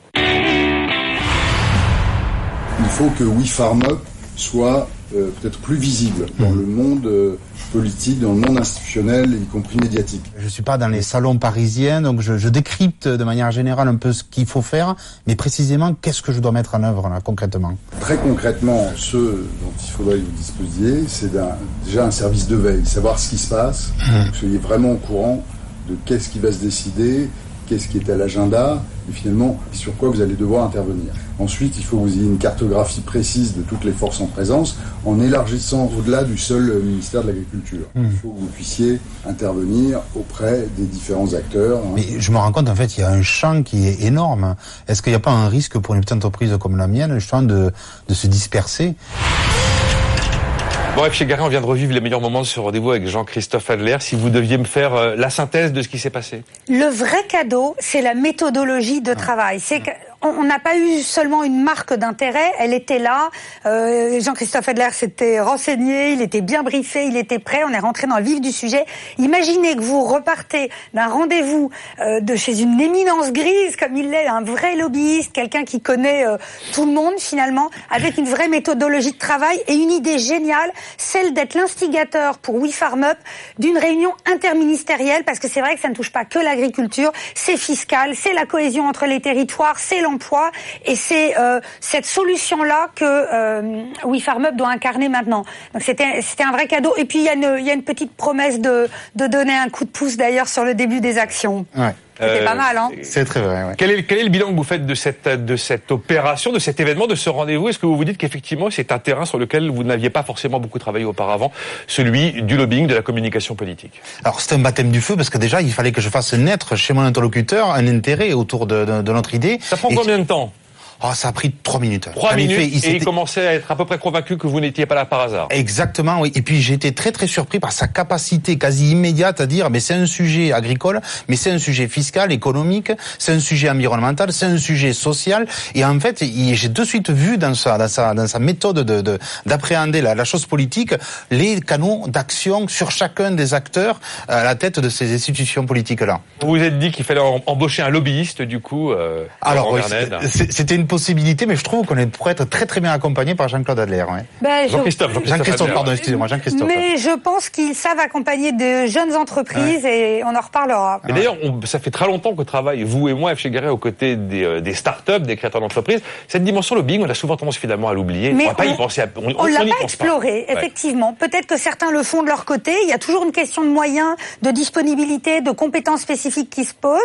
Il faut que We Farm Up soit euh, peut-être plus visible dans le monde euh, politique, dans le monde institutionnel, y compris médiatique. Je suis pas dans les salons parisiens, donc je, je décrypte de manière générale un peu ce qu'il faut faire, mais précisément qu'est-ce que je dois mettre en œuvre là concrètement? Très concrètement, ce dont il faudrait que vous disposiez, c'est déjà un service de veille, savoir ce qui se passe, que vous soyez vraiment au courant de qu'est-ce qui va se décider, qu'est-ce qui est à l'agenda, et finalement sur quoi vous allez devoir intervenir. Ensuite, il faut que vous ayez une cartographie précise de toutes les forces en présence, en élargissant au-delà du seul euh, ministère de l'Agriculture. Mm. Il faut que vous puissiez intervenir auprès des différents acteurs. hein. Mais je me rends compte en fait il y a un champ qui est énorme. Est-ce qu'il n'y a pas un risque pour une petite entreprise comme la mienne justement de, de se disperser? Bon, Eve Chegaray, on vient de revivre les meilleurs moments de ce rendez-vous avec Jean-Christophe Adler. Si vous deviez me faire euh, la synthèse de ce qui s'est passé. Le vrai cadeau, c'est la méthodologie de travail. C'est que on n'a pas eu seulement une marque d'intérêt, elle était là. Euh, Jean-Christophe Adler s'était renseigné, il était bien briefé, il était prêt. On est rentré dans le vif du sujet. Imaginez que vous repartez d'un rendez-vous euh, de chez une éminence grise comme il l'est, un vrai lobbyiste, quelqu'un qui connaît euh, tout le monde finalement, avec une vraie méthodologie de travail et une idée géniale, celle d'être l'instigateur pour We Farm Up d'une réunion interministérielle, parce que c'est vrai que ça ne touche pas que l'agriculture, c'est fiscal, c'est la cohésion entre les territoires, c'est et c'est euh, cette solution-là que euh, We Farm Up doit incarner maintenant. Donc c'était c'était un vrai cadeau. Et puis il y a une petite promesse de de donner un coup de pouce d'ailleurs sur le début des actions. C'était pas mal, hein C'est très vrai. Ouais. Quel est, quel est le bilan que vous faites de cette, de cette opération, de cet événement, de ce rendez-vous? Est-ce que vous vous dites qu'effectivement c'est un terrain sur lequel vous n'aviez pas forcément beaucoup travaillé auparavant, celui du lobbying, de la communication politique? Alors c'est un baptême du feu parce que déjà il fallait que je fasse naître chez mon interlocuteur un intérêt autour de, de, de notre idée. Ça prend combien de temps? Oh, ça a pris trois minutes. Trois minutes effet, et il commençait à être à peu près convaincu que vous n'étiez pas là par hasard. Exactement, oui. Et puis j'ai été très très surpris par sa capacité quasi immédiate à dire, mais c'est un sujet agricole, mais c'est un sujet fiscal, économique, c'est un sujet environnemental, c'est un sujet social. Et en fait, il- j'ai de suite vu dans sa dans sa dans sa méthode de de- d'appréhender la, la chose politique les canaux d'action sur chacun des acteurs à la tête de ces institutions politiques là. Vous vous êtes dit qu'il fallait em- embaucher un lobbyiste, du coup. Euh, Alors, oui, c'était une possibilités, mais je trouve qu'on pourrait être très très bien accompagné par Jean-Claude Adler. Ouais. Ben, je- Jean-Christophe, pardon, excusez-moi, Jean-Christophe. Mais je pense qu'ils savent accompagner de jeunes entreprises et on en reparlera. Et d'ailleurs, ça fait très longtemps qu'on travaille, vous et moi, F. Garret, aux côtés des, euh, des start-up, des créateurs d'entreprises. Cette dimension lobbying, on a souvent tendance finalement à l'oublier. On va pas y penser. à- on On on l'a pas exploré, effectivement. Peut-être que certains le font de leur côté. Il y a toujours une question de moyens, de disponibilité, de compétences spécifiques qui se posent.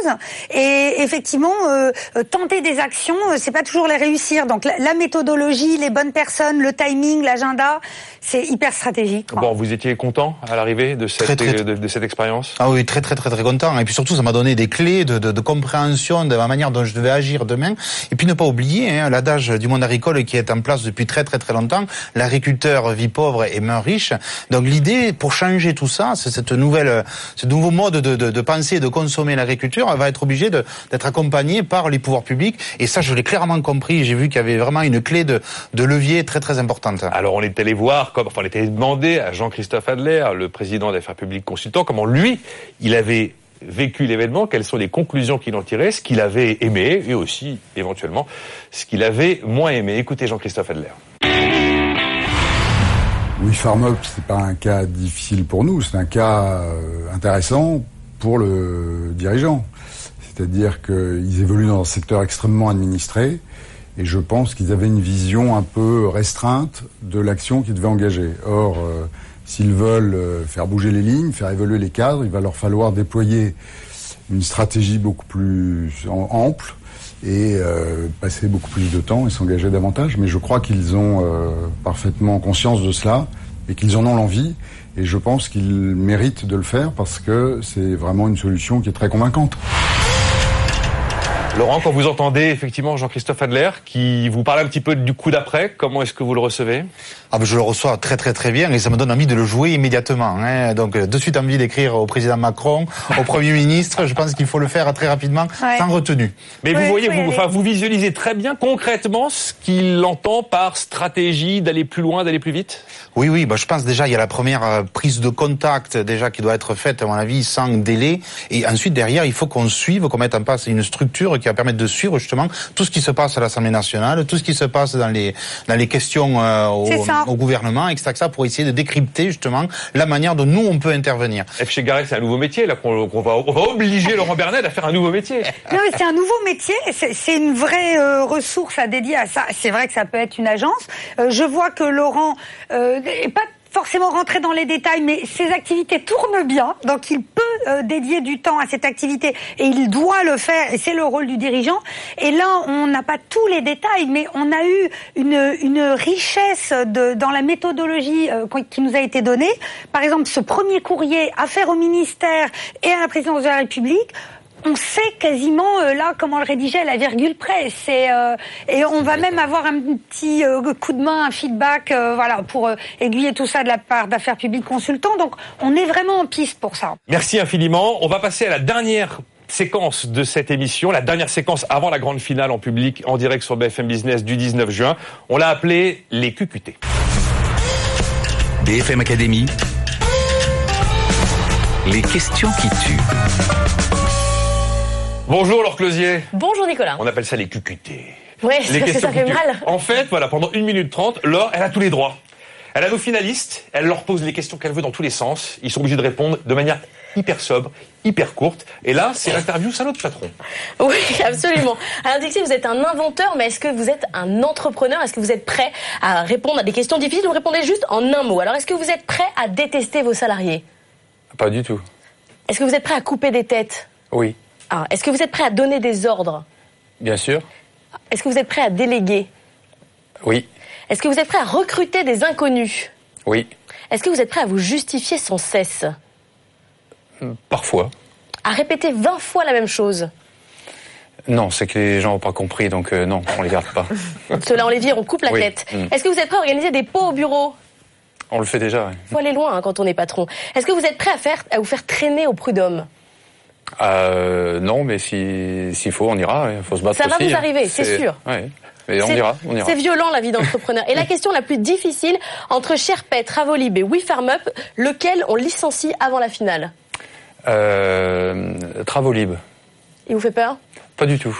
Et effectivement, euh, euh, tenter des actions, c'est pas toujours les réussir. Donc la, la méthodologie, les bonnes personnes, le timing, l'agenda, c'est hyper stratégique. quoi. Bon, vous étiez content à l'arrivée de cette, Très, très, de, de cette expérience? Ah oui, très très très très content. Et puis surtout, ça m'a donné des clés de, de, de compréhension de la manière dont je devais agir demain. Et puis ne pas oublier hein, l'adage du monde agricole qui est en place depuis très très très longtemps. L'agriculteur vit pauvre et meurt riche. Donc l'idée pour changer tout ça, c'est cette nouvelle, ce nouveau mode de, de, de penser et de consommer l'agriculture, elle va être obligée de- d'être accompagnée par les pouvoirs publics. Et ça, je l'ai clairement compris. J'ai vu qu'il y avait vraiment une clé de, de levier très très importante. Alors on est allé voir, comme, enfin on était allé demander à Jean-Christophe Adler, le président d'affaires publiques consultant, comment lui, il avait vécu l'événement, quelles sont les conclusions qu'il en tirait, ce qu'il avait aimé et aussi éventuellement ce qu'il avait moins aimé. Écoutez Jean-Christophe Adler. Oui, Farm Up, c'est pas un cas difficile pour nous, c'est un cas euh, intéressant pour le dirigeant. C'est-à-dire qu'ils évoluent dans un secteur extrêmement administré et je pense qu'ils avaient une vision un peu restreinte de l'action qu'ils devaient engager. Or, euh, s'ils veulent euh, faire bouger les lignes, faire évoluer les cadres, il va leur falloir déployer une stratégie beaucoup plus ample et euh, passer beaucoup plus de temps et s'engager davantage. Mais je crois qu'ils ont parfaitement conscience de cela et qu'ils en ont l'envie. Et je pense qu'ils méritent de le faire parce que c'est vraiment une solution qui est très convaincante. Laurent, quand vous entendez effectivement Jean-Christophe Adler qui vous parle un petit peu du coup d'après, comment est-ce que vous le recevez? Ah ben je le reçois très très très bien et ça me donne envie de le jouer immédiatement. Hein. Donc euh, de suite envie d'écrire au président Macron, au Premier [LAUGHS] ministre. Je pense qu'il faut le faire très rapidement, Ouais. sans retenue. Mais vous voyez, vous, enfin, vous visualisez très bien concrètement ce qu'il entend par stratégie d'aller plus loin, d'aller plus vite? Oui, oui, bah, je pense déjà il y a la première euh, prise de contact déjà qui doit être faite à mon avis sans délai et ensuite derrière il faut qu'on suive, qu'on mette en place une structure qui va permettre de suivre justement tout ce qui se passe à l'Assemblée nationale, tout ce qui se passe dans les dans les questions euh, au, C'est ça. Au gouvernement, etc., etc., pour essayer de décrypter justement la manière dont nous on peut intervenir. F. chez Garret, c'est un nouveau métier là qu'on va, on va obliger Laurent Bernet à faire un nouveau métier. [LAUGHS] Non, mais c'est un nouveau métier, c'est- une vraie euh, ressource à dédier à ça. C'est vrai que ça peut être une agence. Euh, je vois que Laurent euh, n'est pas forcément rentré dans les détails, mais ses activités tournent bien, donc il peut euh, dédier du temps à cette activité et il doit le faire, et c'est le rôle du dirigeant. Et là, on n'a pas tous les détails, mais on a eu une, richesse dans la méthodologie euh, qui nous a été donnée. Par exemple, ce premier courrier affaire au ministère et à la présidence de la République, on sait quasiment euh, là comment le rédiger à la virgule près. C'est euh, et on va même avoir un petit euh, coup de main, un feedback, euh, voilà, pour euh, aiguiller tout ça de la part d'affaires publiques consultants. Donc on est vraiment en piste pour ça. Merci infiniment. On va passer à la dernière séquence de cette émission, la dernière séquence avant la grande finale en public, en direct sur BFM Business du 19 juin. On l'a appelé les QQT. BFM Academy. Les questions qui tuent. Bonjour Laure Closier. Bonjour Nicolas. On appelle ça les QQT. Ouais, les [LAUGHS] ça, ça qui fait mal. En fait, voilà, pendant 1 minute 30, Laure, elle a tous les droits. Elle a nos finalistes, elle leur pose les questions qu'elle veut dans tous les sens. Ils sont obligés de répondre de manière hyper sobre, hyper courte. Et là, c'est l'interview salaud de patron. [LAUGHS] Oui, absolument. Alors Dixie, vous êtes un inventeur, mais est-ce que vous êtes un entrepreneur? Est-ce que vous êtes prêt à répondre à des questions difficiles? Vous répondez juste en un mot. Alors est-ce que vous êtes prêt à détester vos salariés? Pas du tout. Est-ce que vous êtes prêt à couper des têtes? Oui, Ah, Est-ce que vous êtes prêt à donner des ordres? Bien sûr. Est-ce que vous êtes prêt à déléguer? Oui, Est-ce que vous êtes prêt à recruter des inconnus? Oui, Est-ce que vous êtes prêt à vous justifier sans cesse? Parfois. À répéter 20 fois la même chose? Non, c'est que les gens n'ont pas compris, donc euh, non, on les garde pas. [LAUGHS] Cela en les vire, on coupe la Oui. tête. Mm. Est-ce que vous êtes prêt à organiser des pots au bureau? On le fait déjà. ouais. faut aller loin hein, quand on est patron. Est-ce que vous êtes prêt à, faire, à vous faire traîner au prud'homme? Euh, non, mais si- s'il faut, on ira. Il faut se battre Ça va vous hein. arriver, c'est sûr. Ouais. Mais on C'est- ira, on ira. C'est violent la vie d'entrepreneur. Et la question la plus difficile, entre Sherpet, Travolib et WeFarmUp, lequel on licencie avant la finale? Euh, Travolib. Il vous fait peur? Pas du tout.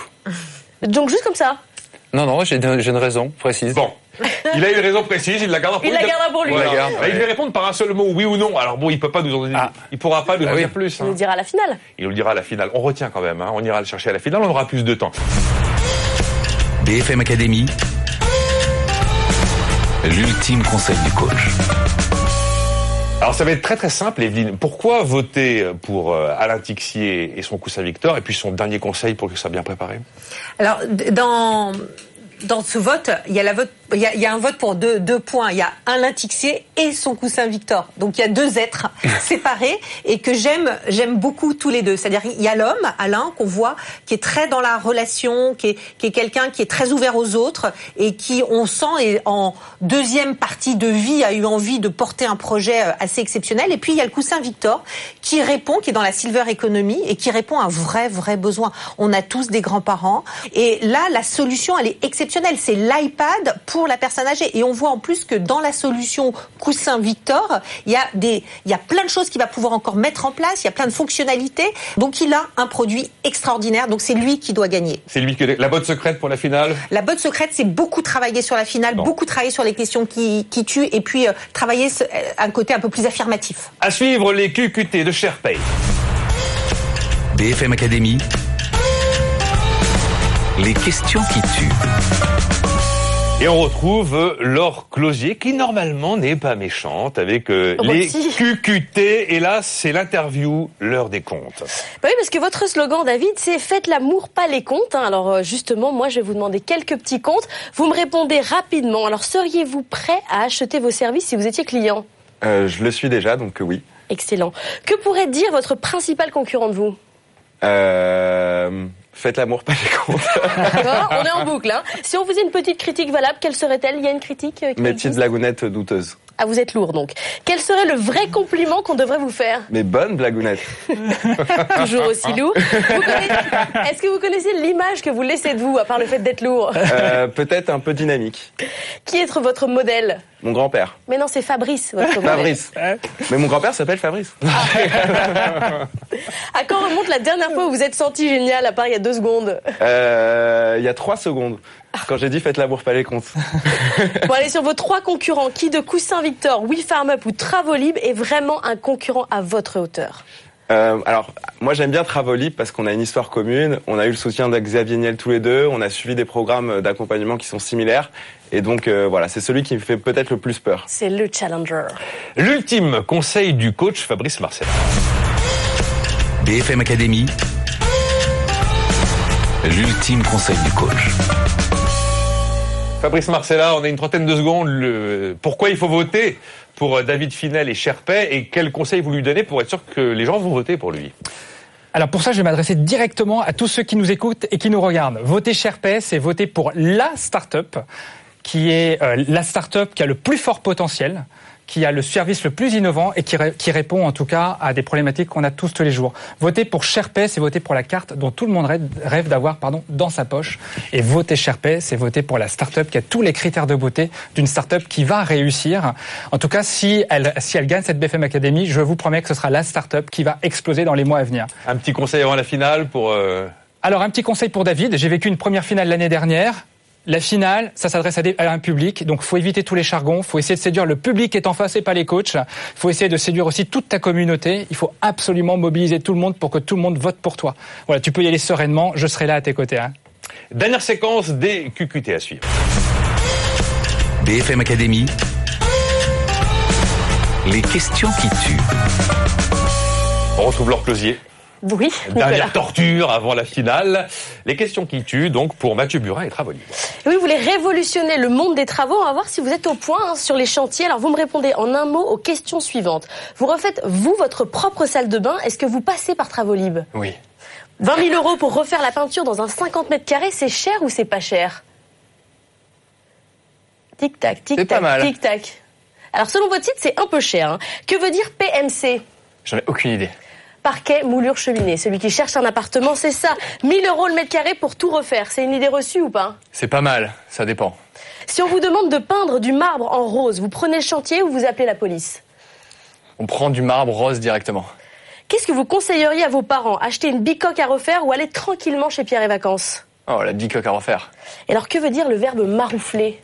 Donc juste comme ça? Non, non, j'ai une raison précise. Bon. Il a une raison précise, il la gardera pour lui. Il la gardera pour lui. Voilà. Il va répondre par un seul mot, oui ou non. Alors bon, il peut pas nous en dire, ah. il pourra pas nous en ah dire plus. Il nous le dira à la finale. Il nous le dira à la finale. On retient quand même, hein. on ira le chercher à la finale, on aura plus de temps. BFM Academy, l'ultime conseil du coach. Alors ça va être très très simple, Evelyne. Pourquoi voter pour euh, Alain Tixier et son coussin Victor, et puis son dernier conseil pour que ça soit bien préparé? Alors, dans dans ce vote, il y a la vote il y, a, il y a, un vote pour deux, deux points. Il y a Alain Tixier et son coussin Victor. Donc il y a deux êtres [LAUGHS] séparés et que j'aime j'aime beaucoup tous les deux. C'est-à-dire il y a l'homme, Alain, qu'on voit, qui est très dans la relation, qui est, qui est quelqu'un qui est très ouvert aux autres et qui, on sent, est en deuxième partie de vie, a eu envie de porter un projet euh, assez exceptionnel. Et puis il y a le coussin Victor qui répond, qui est dans la silver economy et qui répond à un vrai, vrai besoin. On a tous des grands-parents. Et là, la solution, elle est exceptionnelle. C'est l'iPad pour la personne âgée. Et on voit en plus que dans la solution coussin Victor, il y a des, il y a plein de choses qu'il va pouvoir encore mettre en place. Il y a plein de fonctionnalités. Donc il a un produit extraordinaire. Donc c'est lui qui doit gagner. C'est lui qui la botte secrète pour la finale? La botte secrète, c'est beaucoup travailler sur la finale, beaucoup travailler sur les questions qui, qui tuent, et puis euh, travailler un côté un peu plus affirmatif. À suivre les QQT de Sherpay. BFM Academy. Les questions qui tuent. Et on retrouve Laure Closier, qui normalement n'est pas méchante, avec euh, les [LAUGHS] QQT. Et là, c'est l'interview, l'heure des comptes. Bah oui, parce que votre slogan, David, c'est Faites l'amour, pas les comptes. Hein. Alors euh, justement, moi, je vais vous demander quelques petits comptes. Vous me répondez rapidement. Alors, seriez-vous prêt à acheter vos services si vous étiez client? Euh, Je le suis déjà, donc oui. Excellent. Que pourrait dire votre principal concurrent de vous? Euh... Faites l'amour, pas les comptes. on est en boucle. Hein. Si on faisait une petite critique valable, quelle serait-elle? Il y a une critique euh, Mes petites blagounettes douteuses. Ah, vous êtes lourd donc. Quel serait le vrai compliment qu'on devrait vous faire? Mes bonnes blagounettes. [LAUGHS] Toujours aussi lourd. Est-ce que vous connaissez l'image que vous laissez de vous, à part le fait d'être lourd? Euh, Peut-être un peu dynamique. Qui est votre modèle? Mon grand-père. Mais non, c'est Fabrice, votre modèle. Fabrice. Mais mon grand-père s'appelle Fabrice. à quand remonte la dernière fois où vous êtes senti génial, à part il y a deux secondes? Euh, Il y a trois secondes. Quand j'ai dit faites l'amour, pas les comptes. bon, allez sur vos trois concurrents. Qui de Coussin Victor, WeFarmUp ou Travolib est vraiment un concurrent à votre hauteur euh, alors, moi j'aime bien Travolib parce qu'on a une histoire commune, on a eu le soutien d'Xavier Niel tous les deux, on a suivi des programmes d'accompagnement qui sont similaires, et donc euh, voilà, c'est celui qui me fait peut-être le plus peur. C'est le challenger. L'ultime conseil du coach Fabrice Marcel. BFM Academy. L'ultime conseil du coach. Fabrice Marcella, on a une trentaine de secondes. Pourquoi il faut voter pour euh, David Finel et Sherpay et quels conseils vous lui donnez pour être sûr que les gens vont voter pour lui? Alors pour ça, je vais m'adresser directement à tous ceux qui nous écoutent et qui nous regardent. Voter Sherpay, c'est voter pour la start-up qui est euh, la start-up qui a le plus fort potentiel, qui a le service le plus innovant et qui, qui répond en tout cas à des problématiques qu'on a tous tous les jours. Voter pour Sherpay, c'est voter pour la carte dont tout le monde rêve d'avoir pardon dans sa poche. Et voter Sherpay, c'est voter pour la start-up qui a tous les critères de beauté d'une start-up qui va réussir. En tout cas, si elle, si elle gagne cette BFM Academy, je vous promets que ce sera la start-up qui va exploser dans les mois à venir. Un petit conseil avant la finale pour... Euh... Alors un petit conseil pour David. J'ai vécu une première finale l'année dernière. La finale, ça s'adresse à, un public, donc faut éviter tous les chargons, faut essayer de séduire le public qui est en face et pas les coachs. faut essayer de séduire aussi toute ta communauté. Il faut absolument mobiliser tout le monde pour que tout le monde vote pour toi. Voilà, tu peux y aller sereinement, je serai là à tes côtés. Hein. Dernière séquence des QQT à suivre. BFM Academy. Les questions qui tuent. On retrouve Laure Closier. Oui. Dernière torture avant la finale. Les questions qui tuent, donc, pour Mathieu Burin et Travaux Oui, vous voulez révolutionner le monde des travaux. On va voir si vous êtes au point hein, sur les chantiers. Alors, vous me répondez en un mot aux questions suivantes. Vous refaites, vous, votre propre salle de bain. Est-ce que vous passez par Travolib Oui. 20 000 euros pour refaire la peinture dans un 50 mètres carrés, c'est cher ou c'est pas cher? Tic-tac, tic-tac, tic-tac. Alors, selon votre site, c'est un peu cher. Hein. Que veut dire PMC J'en ai aucune idée parquet, moulure, cheminée. Celui qui cherche un appartement, c'est ça. 1000 euros le mètre carré pour tout refaire. C'est une idée reçue ou pas C'est pas mal, ça dépend. Si on vous demande de peindre du marbre en rose, vous prenez le chantier ou vous appelez la police On prend du marbre rose directement. Qu'est-ce que vous conseilleriez à vos parents Acheter une bicoque à refaire ou aller tranquillement chez Pierre et Vacances Oh, la big coque à refaire. Et alors, que veut dire le verbe maroufler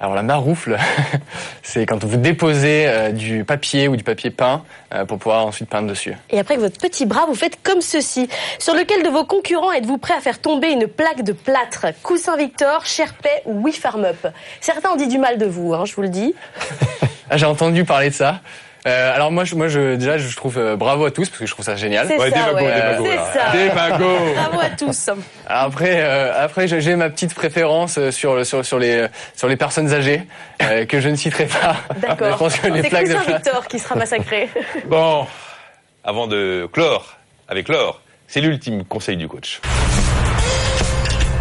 alors la maroufle, [LAUGHS] c'est quand vous déposez euh, du papier ou du papier peint euh, pour pouvoir ensuite peindre dessus. Et après avec votre petit bras, vous faites comme ceci. Sur lequel de vos concurrents êtes-vous prêt à faire tomber une plaque de plâtre? Coussin Victor, Sherpay ou We Farm Up? Certains ont dit du mal de vous, hein, je vous le dis. [LAUGHS] ah, J'ai entendu parler de ça. Euh, alors moi, je, moi, je, déjà, je trouve euh, bravo à tous parce que je trouve ça génial. C'est ouais, ça, démago, ouais. démago, C'est ça. Démago. [LAUGHS] Bravo à tous. Alors après, euh, après, j'ai ma petite préférence euh, sur sur sur les sur les personnes âgées euh, que je ne citerai pas. D'accord. Je pense que les C'est de Victor qui sera massacré. [LAUGHS] Bon, avant de clore avec l'or, c'est l'ultime conseil du coach.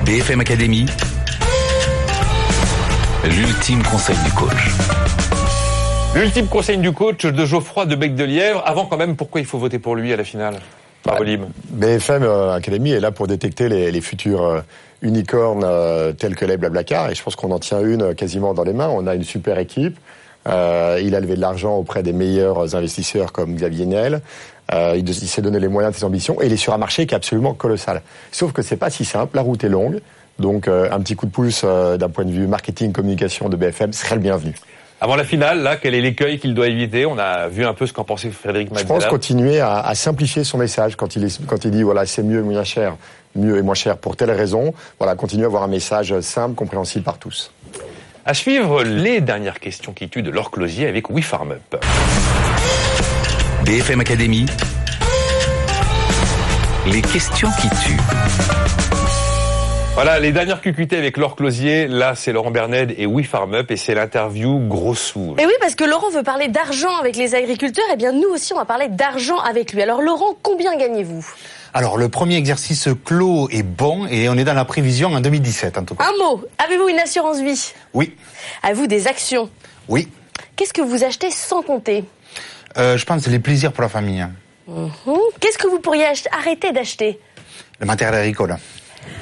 BFM Academy, l'ultime conseil du coach. L'ultime conseil du coach de Geoffroy de Bec de Lièvre. Avant quand même, pourquoi il faut voter pour lui à la finale Barbelim. BFM euh, Academy est là pour détecter les, les futurs euh, unicornes euh, tels que les Blablacar et je pense qu'on en tient une quasiment dans les mains. On a une super équipe. Euh, il a levé de l'argent auprès des meilleurs investisseurs comme Xavier Niel. Euh, il, il s'est donné les moyens de ses ambitions et il est sur un marché qui est absolument colossal. Sauf que c'est pas si simple. La route est longue. Donc euh, un petit coup de pouce euh, d'un point de vue marketing communication de BFM serait le bienvenu. Avant la finale, là, quel est l'écueil qu'il doit éviter? On a vu un peu ce qu'en pensait Frédéric Je Mazzella. pense continuer à, à simplifier son message quand il, est, quand il dit voilà c'est mieux et moins cher, mieux et moins cher pour telle raison. Voilà, continuer à avoir un message simple, compréhensible par tous. À suivre les dernières questions qui tuent de Laure Closier avec We Farm Up. BFM Academy, les questions qui tuent. Voilà, les dernières QQT avec Laure Closier. Là, c'est Laurent Berned et We Farm Up et c'est l'interview gros sous. Et oui, parce que Laurent veut parler d'argent avec les agriculteurs, et bien nous aussi on va parler d'argent avec lui. Alors Laurent, combien gagnez-vous? Alors, le premier exercice clos est bon et on est dans la prévision en 2017, en tout cas. Un mot, avez-vous une assurance vie? Oui, Avez-vous des actions? Oui. Qu'est-ce que vous achetez sans compter? Euh, je pense que les plaisirs pour la famille. Mhm. Qu'est-ce que vous pourriez arrêter d'acheter? Le matériel agricole.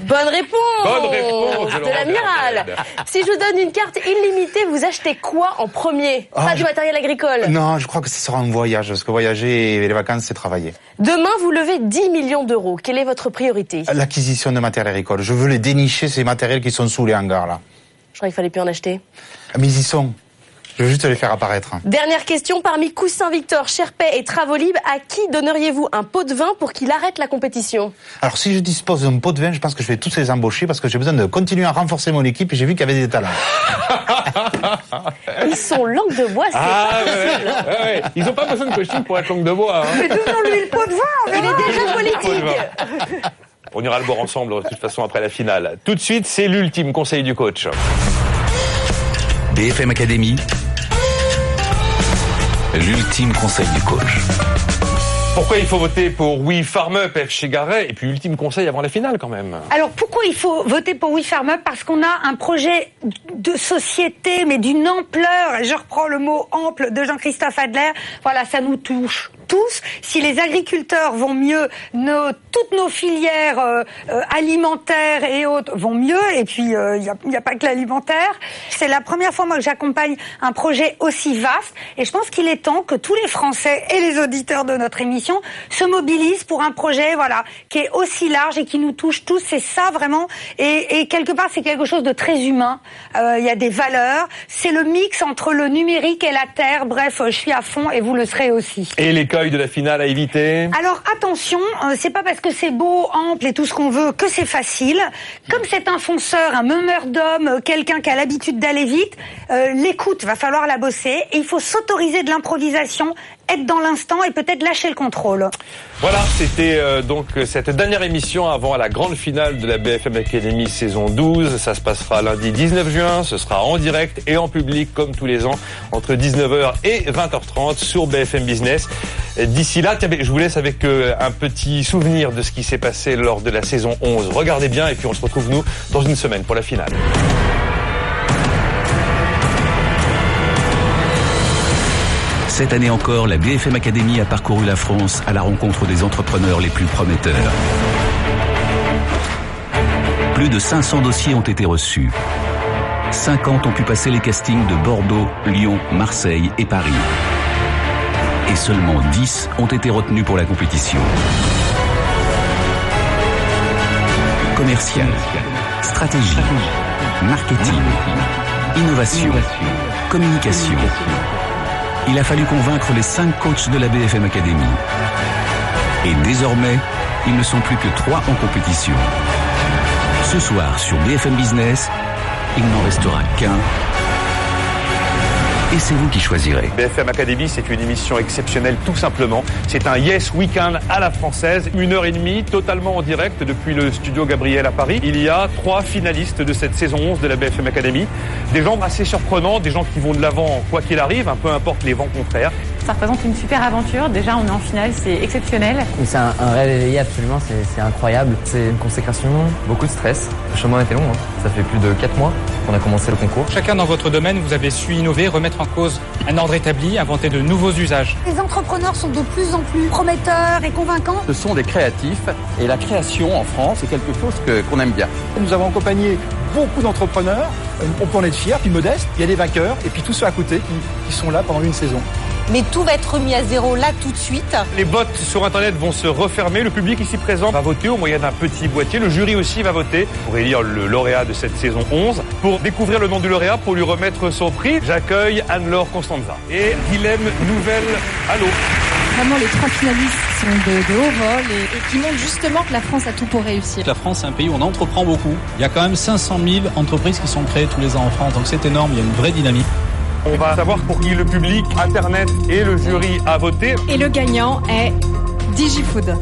Bonne réponse Bonne réponse de l'amiral. Si je vous donne une carte illimitée, vous achetez quoi en premier Ah, Pas je- du matériel agricole. Non, je crois que ce sera un voyage, parce que voyager et les vacances, c'est travailler. Demain, vous levez 10 millions d'euros. Quelle est votre priorité L'acquisition de matériel agricole. Je veux les dénicher, ces matériels qui sont sous les hangars, là. Je crois qu'il fallait plus en acheter. Mais ils y sont. Je veux juste les faire apparaître. Dernière question, parmi Coussin Victor, Sherpay et Travolib, à qui donneriez-vous un pot de vin pour qu'il arrête la compétition? Alors, si je dispose d'un pot de vin, je pense que je vais tous les embaucher parce que j'ai besoin de continuer à renforcer mon équipe et j'ai vu qu'il y avait des talents. Ils sont langue de bois, c'est Ah, pas ouais, possible. ouais, ouais. Ils ont pas besoin de coaching pour être langue de bois. hein. Mais donnons-lui le pot de vin, on Il est déjà politique. On ira le boire ensemble de toute façon après la finale. Tout de suite, c'est l'ultime conseil du coach. BFM Academy, l'ultime conseil du coach. Pourquoi il faut voter pour We Farm Up F chez Garret Et puis ultime conseil avant la finale quand même? Alors pourquoi il faut voter pour We Farm Up? Parce qu'on a un projet de société, mais d'une ampleur, et je reprends le mot ample de Jean-Christophe Adler, voilà, ça nous touche tous. Si les agriculteurs vont mieux, nos, toutes nos filières euh, euh, alimentaires et autres vont mieux, et puis il n'y a, a pas que l'alimentaire. C'est la première fois moi que j'accompagne un projet aussi vaste, et je pense qu'il est temps que tous les Français et les auditeurs de notre émission se mobilisent pour un projet, voilà, qui est aussi large et qui nous touche tous. C'est ça vraiment, et, et quelque part c'est quelque chose de très humain. Euh, Il y a des valeurs. C'est le mix entre le numérique et la terre. Bref, euh, je suis à fond, et vous le serez aussi. De la finale à éviter Alors attention, euh, c'est pas parce que c'est beau, ample et tout ce qu'on veut que c'est facile. Comme c'est un fonceur, un meneur d'hommes, euh, quelqu'un qui a l'habitude d'aller vite, euh, l'écoute va falloir la bosser et il faut s'autoriser de l'improvisation, être dans l'instant et peut-être lâcher le contrôle. Voilà, c'était euh, donc cette dernière émission avant la grande finale de la BFM Academy saison 12. Ça se passera lundi 19 juin. Ce sera en direct et en public comme tous les ans entre 19h et 20h30 sur BFM Business. D'ici là, je vous laisse avec euh, un petit souvenir de ce qui s'est passé lors de la saison 11. Regardez bien et puis on se retrouve nous dans une semaine pour la finale. Cette année encore, la BFM Academy a parcouru la France à la rencontre des entrepreneurs les plus prometteurs. Plus de 500 dossiers ont été reçus. 50 ont pu passer les castings de Bordeaux, Lyon, Marseille et Paris. Et seulement 10 ont été retenus pour la compétition. Comme commercial, stratégie, marketing, innovation, communication. Il a fallu convaincre les cinq coachs de la BFM Academy. Et désormais, ils ne sont plus que trois en compétition. Ce soir sur BFM Business, il n'en restera qu'un et c'est vous qui choisirez. BFM Academy, c'est une émission exceptionnelle tout simplement. C'est un Yes Weekend à la française, une heure et demie, totalement en direct depuis le studio Gabriel à Paris. Il y a trois finalistes de cette saison 11 de la BFM Academy. Des gens assez surprenants, des gens qui vont de l'avant quoi qu'il arrive, peu importe les vents contraires. Ça représente une super aventure. Déjà, on est en finale, c'est exceptionnel. C'est un, rêve éveillé, absolument, c'est incroyable. C'est une consécration, beaucoup de stress. Le chemin était long, hein. ça fait plus de 4 mois qu'on a commencé le concours. Chacun dans votre domaine, vous avez su innover, remettre en cause un ordre établi, inventer de nouveaux usages. Les entrepreneurs sont de plus en plus prometteurs et convaincants. Ce sont des créatifs et la création en France est quelque chose qu'on aime bien. Nous avons accompagné beaucoup d'entrepreneurs, on peut en être fier, puis modeste, il y a des vainqueurs et puis tous ceux à côté qui sont là pendant une saison mais tout va être remis à zéro là tout de suite. Les bots sur Internet vont se refermer. Le public ici présent va voter au moyen d'un petit boîtier. Le jury aussi va voter pour élire le lauréat de cette saison 11. Pour découvrir le nom du lauréat, pour lui remettre son prix, j'accueille Anne-Laure Constanza et Guilhem Nouvelle. Allô Vraiment, les trois finalistes sont de, haut vol et, qui montrent justement que la France a tout pour réussir. La France, c'est un pays où on entreprend beaucoup. Il y a quand même 500 000 entreprises qui sont créées tous les ans en France, donc c'est énorme, il y a une vraie dynamique. On va savoir pour qui le public, Internet et le jury a voté. Et le gagnant est DigiFood.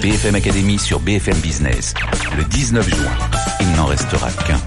BFM Academy sur BFM Business, le 19 juin. Il n'en restera qu'un.